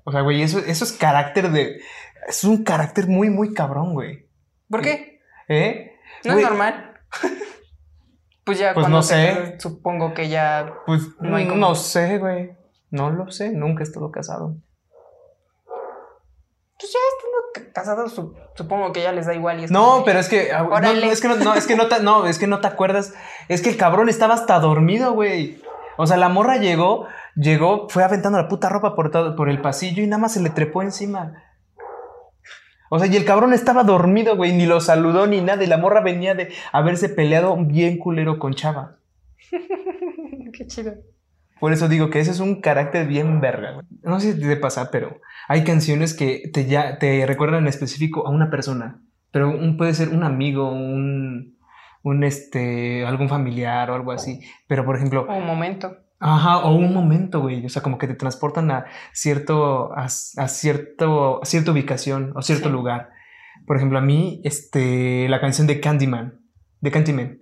O sea, güey, eso, eso es carácter de, es un carácter muy, muy cabrón, güey. ¿Por qué? ¿Eh? ¿No Güey, es normal? Pues ya Pues cuando no sé. supongo que ya Pues No no, hay como- no sé, güey. No lo sé, nunca he estado casado. pues ya estando ca- casados su- supongo que ya les da igual y es No, como, pero es que. ah, No, no, es que no, no, es que no te, no, es que no te acuerdas. Es que el cabrón estaba hasta dormido, güey. O sea, la morra llegó, llegó, fue aventando la puta ropa por todo, por el pasillo y nada más se le trepó encima. O sea, y el cabrón estaba dormido, güey, ni lo saludó ni nada. Y la morra venía de haberse peleado bien culero con Chava. Qué chido. Por eso digo que ese es un carácter bien verga. güey. No sé si te pasa, pero hay canciones que te, ya, te recuerdan en específico a una persona. Pero un, puede ser un amigo, un, un este, algún familiar o algo así. Pero por ejemplo, Un momento. Ajá, o un momento, güey. O sea, como que te transportan a cierto, a, a cierto, a cierta ubicación o cierto Sí. lugar. Por ejemplo, a mí, este, la canción de Candyman, de Candyman,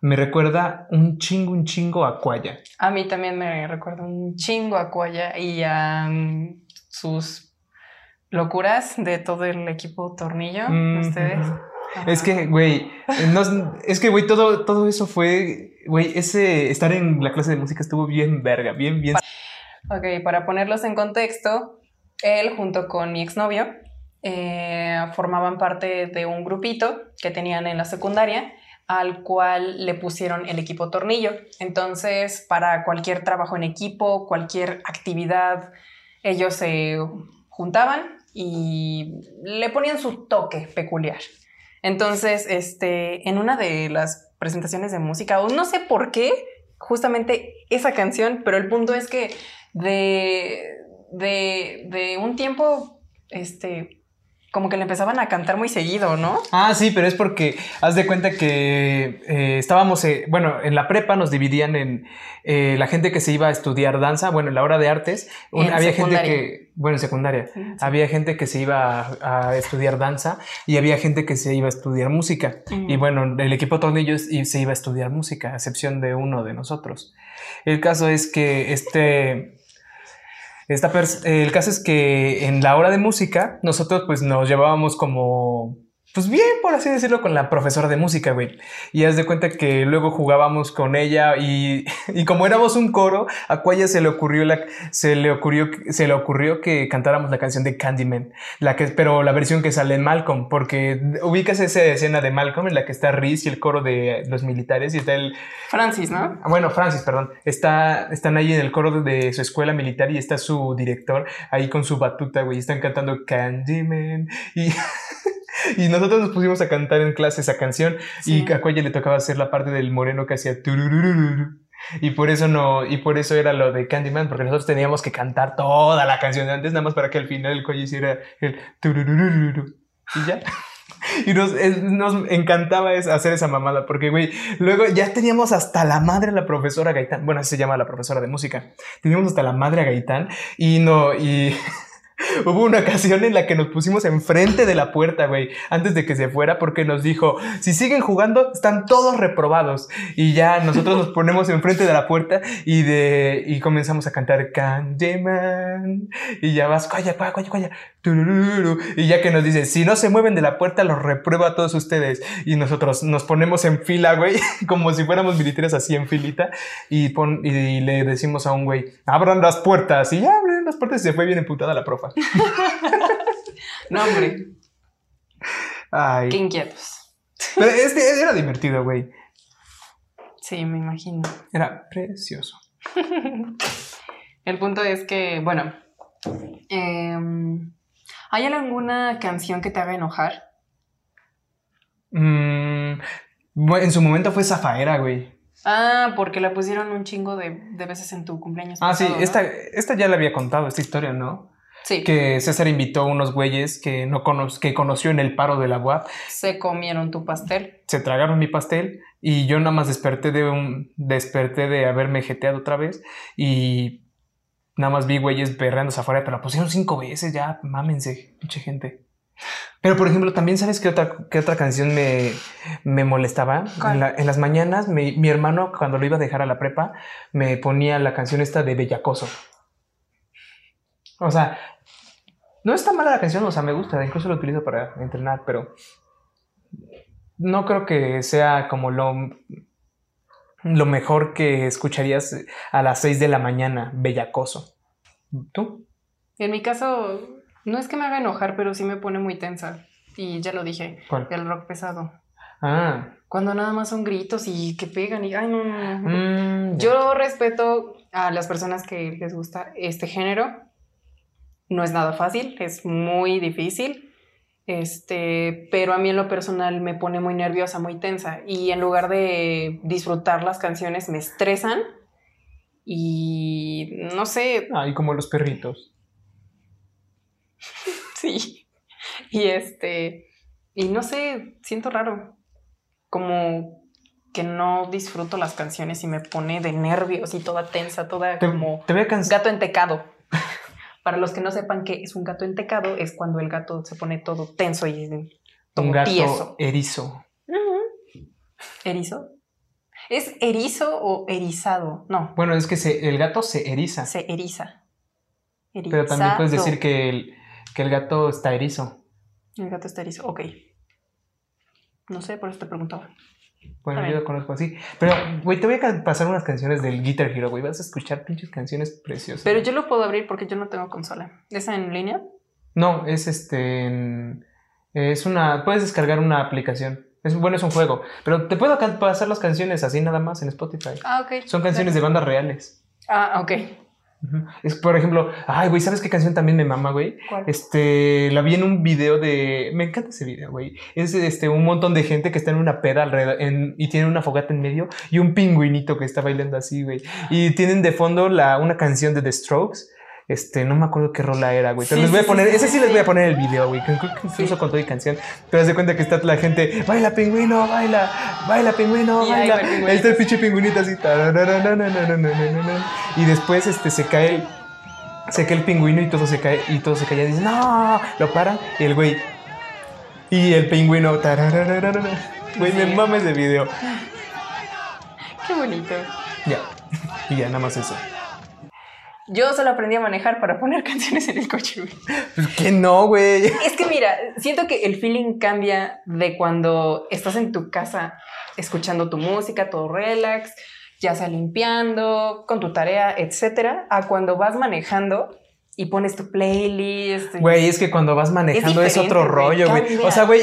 me recuerda un chingo, un chingo a Quaya. A mí también me recuerda un chingo a Cuaya y a mm, sus locuras de todo el equipo Tornillo. Mm, Ustedes. Es que, güey, es que, güey, todo, todo eso fue, güey, ese estar en la clase de música estuvo bien verga, bien, bien. Ok, para ponerlos en contexto, él junto con mi exnovio eh, formaban parte de un grupito que tenían en la secundaria al cual le pusieron el equipo tornillo. Entonces, para cualquier trabajo en equipo, cualquier actividad, ellos se juntaban y le ponían su toque peculiar. Entonces, este, en una de las presentaciones de música, o no sé por qué, justamente esa canción, pero el punto es que de, de, de un tiempo, este, como que le empezaban a cantar muy seguido, ¿no? Ah, sí, pero es porque haz de cuenta que eh, estábamos, eh, bueno, en la prepa nos dividían en eh, la gente que se iba a estudiar danza, bueno, en la hora de artes, un- había gente que, bueno, en secundaria, había gente que se iba a, a estudiar danza y había gente que se iba a estudiar música. Y bueno, el equipo tornillos y se iba a estudiar música, a excepción de uno de nosotros. El caso es que este... Esta el caso es que en la hora de música nosotros pues nos llevábamos como pues bien, por así decirlo, con la profesora de música, güey. Y haz de cuenta que luego jugábamos con ella y, y como éramos un coro, a Cuaya se le ocurrió la, se le ocurrió, se le ocurrió que cantáramos la canción de Candyman, la que, pero la versión que sale en Malcolm, porque ubicas esa escena de Malcolm en la que está Reese y el coro de los militares y está el, Francis, ¿no? Ah, Bueno, Francis, perdón. Está, están ahí en el coro de su escuela militar y está su director ahí con su batuta, güey. Están cantando Candyman. Y, y nosotros nos pusimos a cantar en clase esa canción. Sí. Y a Cuella le tocaba hacer la parte del moreno que hacía. Y por eso no, y por eso era lo de Candyman, porque nosotros teníamos que cantar toda la canción de antes, nada más para que al final el Cuella hiciera el. Y ya. Y nos, es- nos encantaba es- hacer esa mamada, porque, güey, luego ya teníamos hasta la madre a la profesora Gaitán. Bueno, así se llama la profesora de música. Teníamos hasta la madre a Gaitán y no, y, Hubo una ocasión en la que nos pusimos enfrente de la puerta, güey, antes de que se fuera, porque nos dijo, si siguen jugando, están todos reprobados. Y ya nosotros nos ponemos enfrente de la puerta y de y comenzamos a cantar Candyman. Y ya vas, calla, calla, calla. Y ya que nos dice, si no se mueven de la puerta, los reprueba a todos ustedes. Y nosotros nos ponemos en fila, güey, como si fuéramos militares así en filita. Y, le decimos a un güey, abran las puertas. Y ya, unas partes se fue bien emputada la profa. no, hombre. Ay. Qué inquietos. Pero este era divertido, güey. Sí, me imagino. Era precioso. El punto es que, bueno, em, ¿hay alguna canción que te haga enojar? Mm, en su momento fue Zafaera, güey. Ah, porque la pusieron un chingo de, de veces en tu cumpleaños. Ah, sí, esta, esta ya la había contado, esta historia, ¿no? Sí. Que César invitó a unos güeyes que, no cono que conoció en el paro de la UAP. Se comieron tu pastel. Se tragaron mi pastel y yo nada más desperté de un desperté de haberme jeteado otra vez y nada más vi güeyes perreándose afuera, pero la pusieron cinco veces, ya mámense, pinche gente. Pero, por ejemplo, también sabes qué otra, qué otra canción me, me molestaba. En, las mañanas, mi, mi, hermano, cuando lo iba a dejar a la prepa, me ponía la canción esta de Bellacoso. O sea, no está mala la canción, o sea, me gusta, incluso lo utilizo para entrenar, pero no creo que sea como lo, lo mejor que escucharías a las 6 de la mañana, Bellacoso. ¿Tú? En mi caso, no es que me haga enojar, pero sí me pone muy tensa. Y ya lo dije. ¿Cuál? El rock pesado. Ah. Cuando nada más son gritos y que pegan y... Ay, no, no, mm, Yo respeto a las personas que les gusta este género. No es nada fácil, es muy difícil. Este, pero a mí en lo personal me pone muy nerviosa, muy tensa. Y en lugar de disfrutar las canciones, me estresan. Y no sé. Ah, como los perritos. sí. Y este, y no sé, siento raro, como que no disfruto las canciones y me pone de nervios y toda tensa, toda te, como te gato entecado. Para los que no sepan qué es un gato entecado, es cuando el gato se pone todo tenso y todo un gato erizo. ¿Erizo? ¿Es erizo o erizado? No. Bueno, es que el gato se eriza. Se eriza. Erizado. Pero también puedes decir que el, que el gato está erizo. El gato está erizo, ok. No sé, por eso te preguntaba. Bueno, yo lo conozco así. Pero, güey, te voy a pasar unas canciones del Guitar Hero, güey. Vas a escuchar pinches canciones preciosas. Pero yo lo puedo abrir porque yo no tengo consola. ¿Es en línea? No, es este. Es una. Puedes descargar una aplicación. Es, bueno, es un juego. Pero te puedo pasar las canciones así nada más en Spotify. Ah, ok. Son canciones de bandas reales. Ah, ok. Es, por ejemplo, ay, güey, ¿sabes qué canción también me mama, güey? Este, la vi en un video de. Me encanta ese video, güey. Es este, un montón de gente que está en una peda alrededor en... y tiene una fogata en medio y un pingüinito que está bailando así, güey. Y tienen de fondo la, una canción de The Strokes este, no me acuerdo qué rola era, güey. Pero les voy a poner, ese sí les voy a poner el video, güey. Incluso con toda y canción. Pero se cuenta que está la gente, baila pingüino, baila, baila pingüino, baila. Ahí, está el pinche pingüinito así. Y después este, se cae el, se cae el pingüino y todo se cae, y todo se cae. Y dice, no, lo paran. Y el güey, y el pingüino, güey, me mames de video. Qué bonito. Ya, y ya, nada más eso. Yo solo aprendí a manejar para poner canciones en el coche, güey. Pues que no, güey. Es que mira, siento que el feeling cambia de cuando estás en tu casa escuchando tu música, todo relax, ya sea limpiando, con tu tarea, etcétera, a cuando vas manejando y pones tu playlist. Güey, es que cuando vas manejando es, otro rollo, güey. O sea, güey,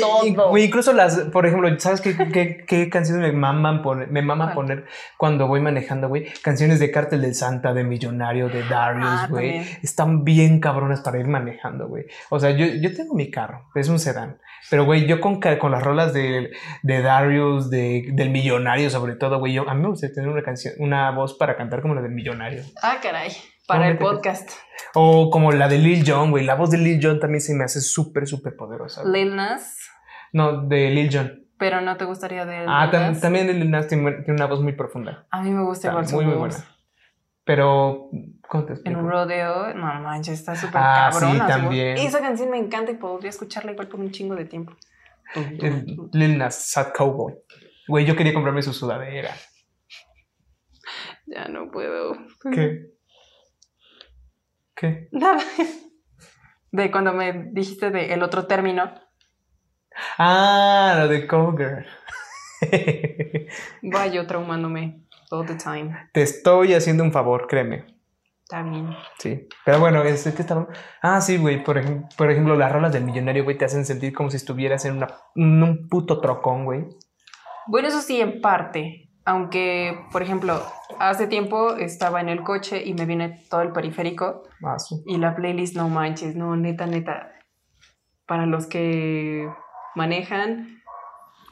incluso las, por ejemplo, ¿sabes qué, qué, qué canciones me maman poner, me mama poner cuando voy manejando, güey? Canciones de Cártel del Santa, de Millonario, de Darius, Ah, güey. también. Están bien cabronas para ir manejando, güey. O sea, yo, yo tengo mi carro, es un sedán. Pero, güey, yo con, con las rolas de, de Darius, de, del Millonario, sobre todo, güey, yo, a mí me gusta tener una canción, una voz para cantar como la del Millonario. Ah, caray. Para el podcast. O como la de Lil Jon, güey. La voz de Lil Jon también se me hace súper, súper poderosa. güey. Lil Nas, No, de Lil Jon. pero no te gustaría de Ah, tam- Nas? también Lil Nas tiene tiene una voz muy profunda. A mí me gusta igual muy, muy buena. Pero, ¿cómo te En explico? un rodeo, no manches, está súper Ah, sí, cabrona. seguro. también. Esa canción me encanta y podría escucharla igual por un chingo de tiempo. El Lil Nas, Sad Cowboy. Güey, yo quería comprarme su sudadera. Ya no puedo. ¿Qué? ¿Qué? Nada. De cuando me dijiste de el otro término, Ah, lo de Cowgirl. va yo traumándome all the time. Te estoy haciendo un favor, créeme. Está bien. Sí. Pero bueno, es que estaba. Ah, sí, güey. Por, por ejemplo, las rolas del millonario, güey, te hacen sentir como si estuvieras en, una, en un puto trocón, güey. Bueno, eso sí, en parte. Aunque, por ejemplo, hace tiempo estaba en el coche y me viene todo el periférico Ah, sí. y la playlist no manches, no, neta, neta. Para los que manejan,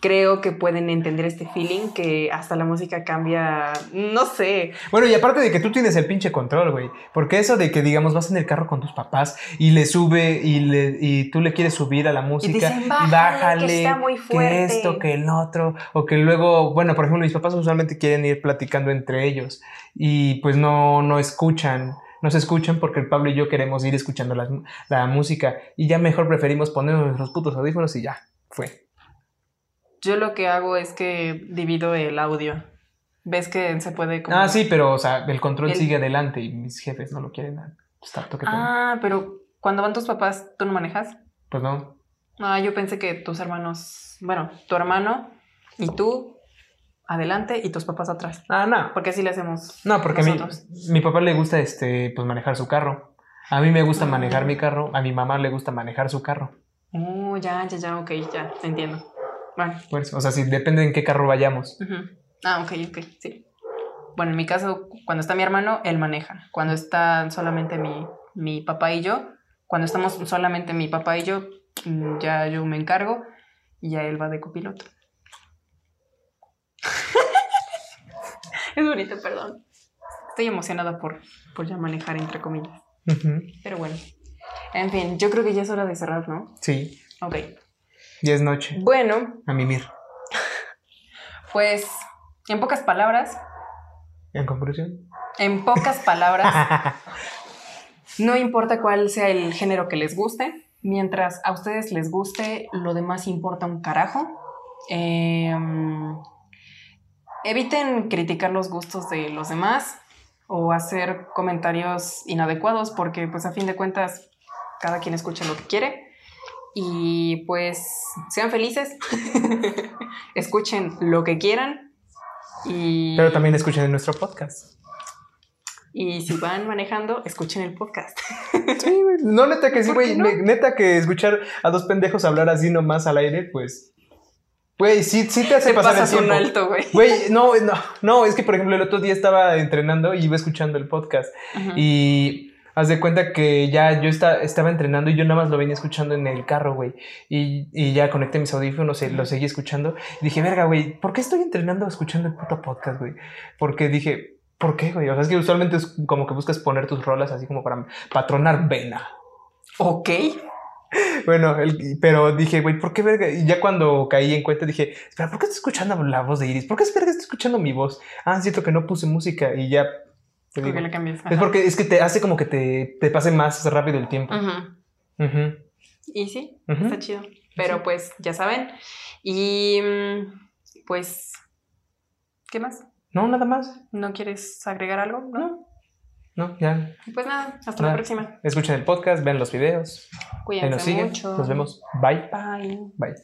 creo que pueden entender este feeling que hasta la música cambia, no sé. Bueno, y aparte de que tú tienes el pinche control, güey. Porque eso de que, digamos, vas en el carro con tus papás y le sube y, le, y tú le quieres subir a la música. dicen, "Bájale, que está muy que fuerte". esto, que el otro. O que luego, bueno, por ejemplo, mis papás usualmente quieren ir platicando entre ellos. Y pues no, no escuchan. No se escuchan porque el Pablo y yo queremos ir escuchando la, la música. Y ya mejor preferimos ponernos los putos audífonos y ya. Fue. Yo lo que hago es que divido el audio. ¿Ves que se puede como... Ah, sí, pero, o sea, el control El- sigue adelante y mis jefes no lo quieren. Pues tengo. Ah, pero cuando van tus papás, ¿tú no manejas? Pues no. Ah, yo pensé que tus hermanos, bueno, tu hermano y tú adelante y tus papás atrás. Ah, no. Porque así le hacemos. No, porque a mí, nosotros. mi papá le gusta este, pues manejar su carro. A mí me gusta manejar mi carro, a mi mamá le gusta manejar su carro. Oh, ya, ya, ya, ok, ya, entiendo. Bueno. Pues, o sea, sí, depende en qué carro vayamos. ujú. Ah, ok, ok, sí. Bueno, en mi caso, cuando está mi hermano, él maneja. Cuando está solamente mi, mi papá y yo, cuando estamos solamente mi papá y yo, mm, ya yo me encargo y ya él va de copiloto. es bonito, perdón. Estoy emocionada por, por ya manejar, entre comillas. Pero bueno. En fin, yo creo que ya es hora de cerrar, ¿no? Sí, Ok. Ya es noche. Bueno, A mimir. pues, en pocas palabras, En conclusión. en pocas palabras, no importa cuál sea el género que les guste, mientras a ustedes les guste, lo demás importa un carajo. Em, eviten criticar los gustos de los demás o hacer comentarios inadecuados porque pues a fin de cuentas cada quien escucha lo que quiere y pues sean felices, escuchen lo que quieran y, Pero también escuchen en nuestro podcast. y si van manejando, escuchen el podcast. Sí, güey. No, neta que sí, ¿Por güey. no? Neta que escuchar a dos pendejos hablar así nomás al aire, pues. Güey, sí, sí te hace Te pasar el pasas un tiempo. alto, güey. Güey, no, no, no, es que por ejemplo el otro día estaba entrenando y iba escuchando el podcast. Y haz de cuenta que ya yo esta- estaba entrenando y yo nada más lo venía escuchando en el carro, güey. Y, y ya conecté mis audífonos y lo seguí escuchando. Y dije, verga, güey, ¿por qué estoy entrenando escuchando el puto podcast, güey? Porque dije, ¿por qué, güey? O sea, es que usualmente es como que buscas poner tus rolas así como para patronar vena. Ok. Bueno, el- pero dije, güey, ¿por qué verga? Y ya cuando caí en cuenta dije, espera, ¿por qué estoy escuchando la voz de Iris? ¿Por qué es verga estoy escuchando mi voz? Ah, siento que no puse música y ya. Es porque es que te hace como que te, te pase más rápido el tiempo. Y sí, está chido. Pero pues ya saben. Y mm, pues, ¿qué más? No, nada más. ¿No quieres agregar algo? No. No, ya. Pues nada, hasta Nada. la próxima. Escuchen el podcast, vean los videos. Cuídense nos siguen. mucho. Nos vemos. Bye. Bye. Bye.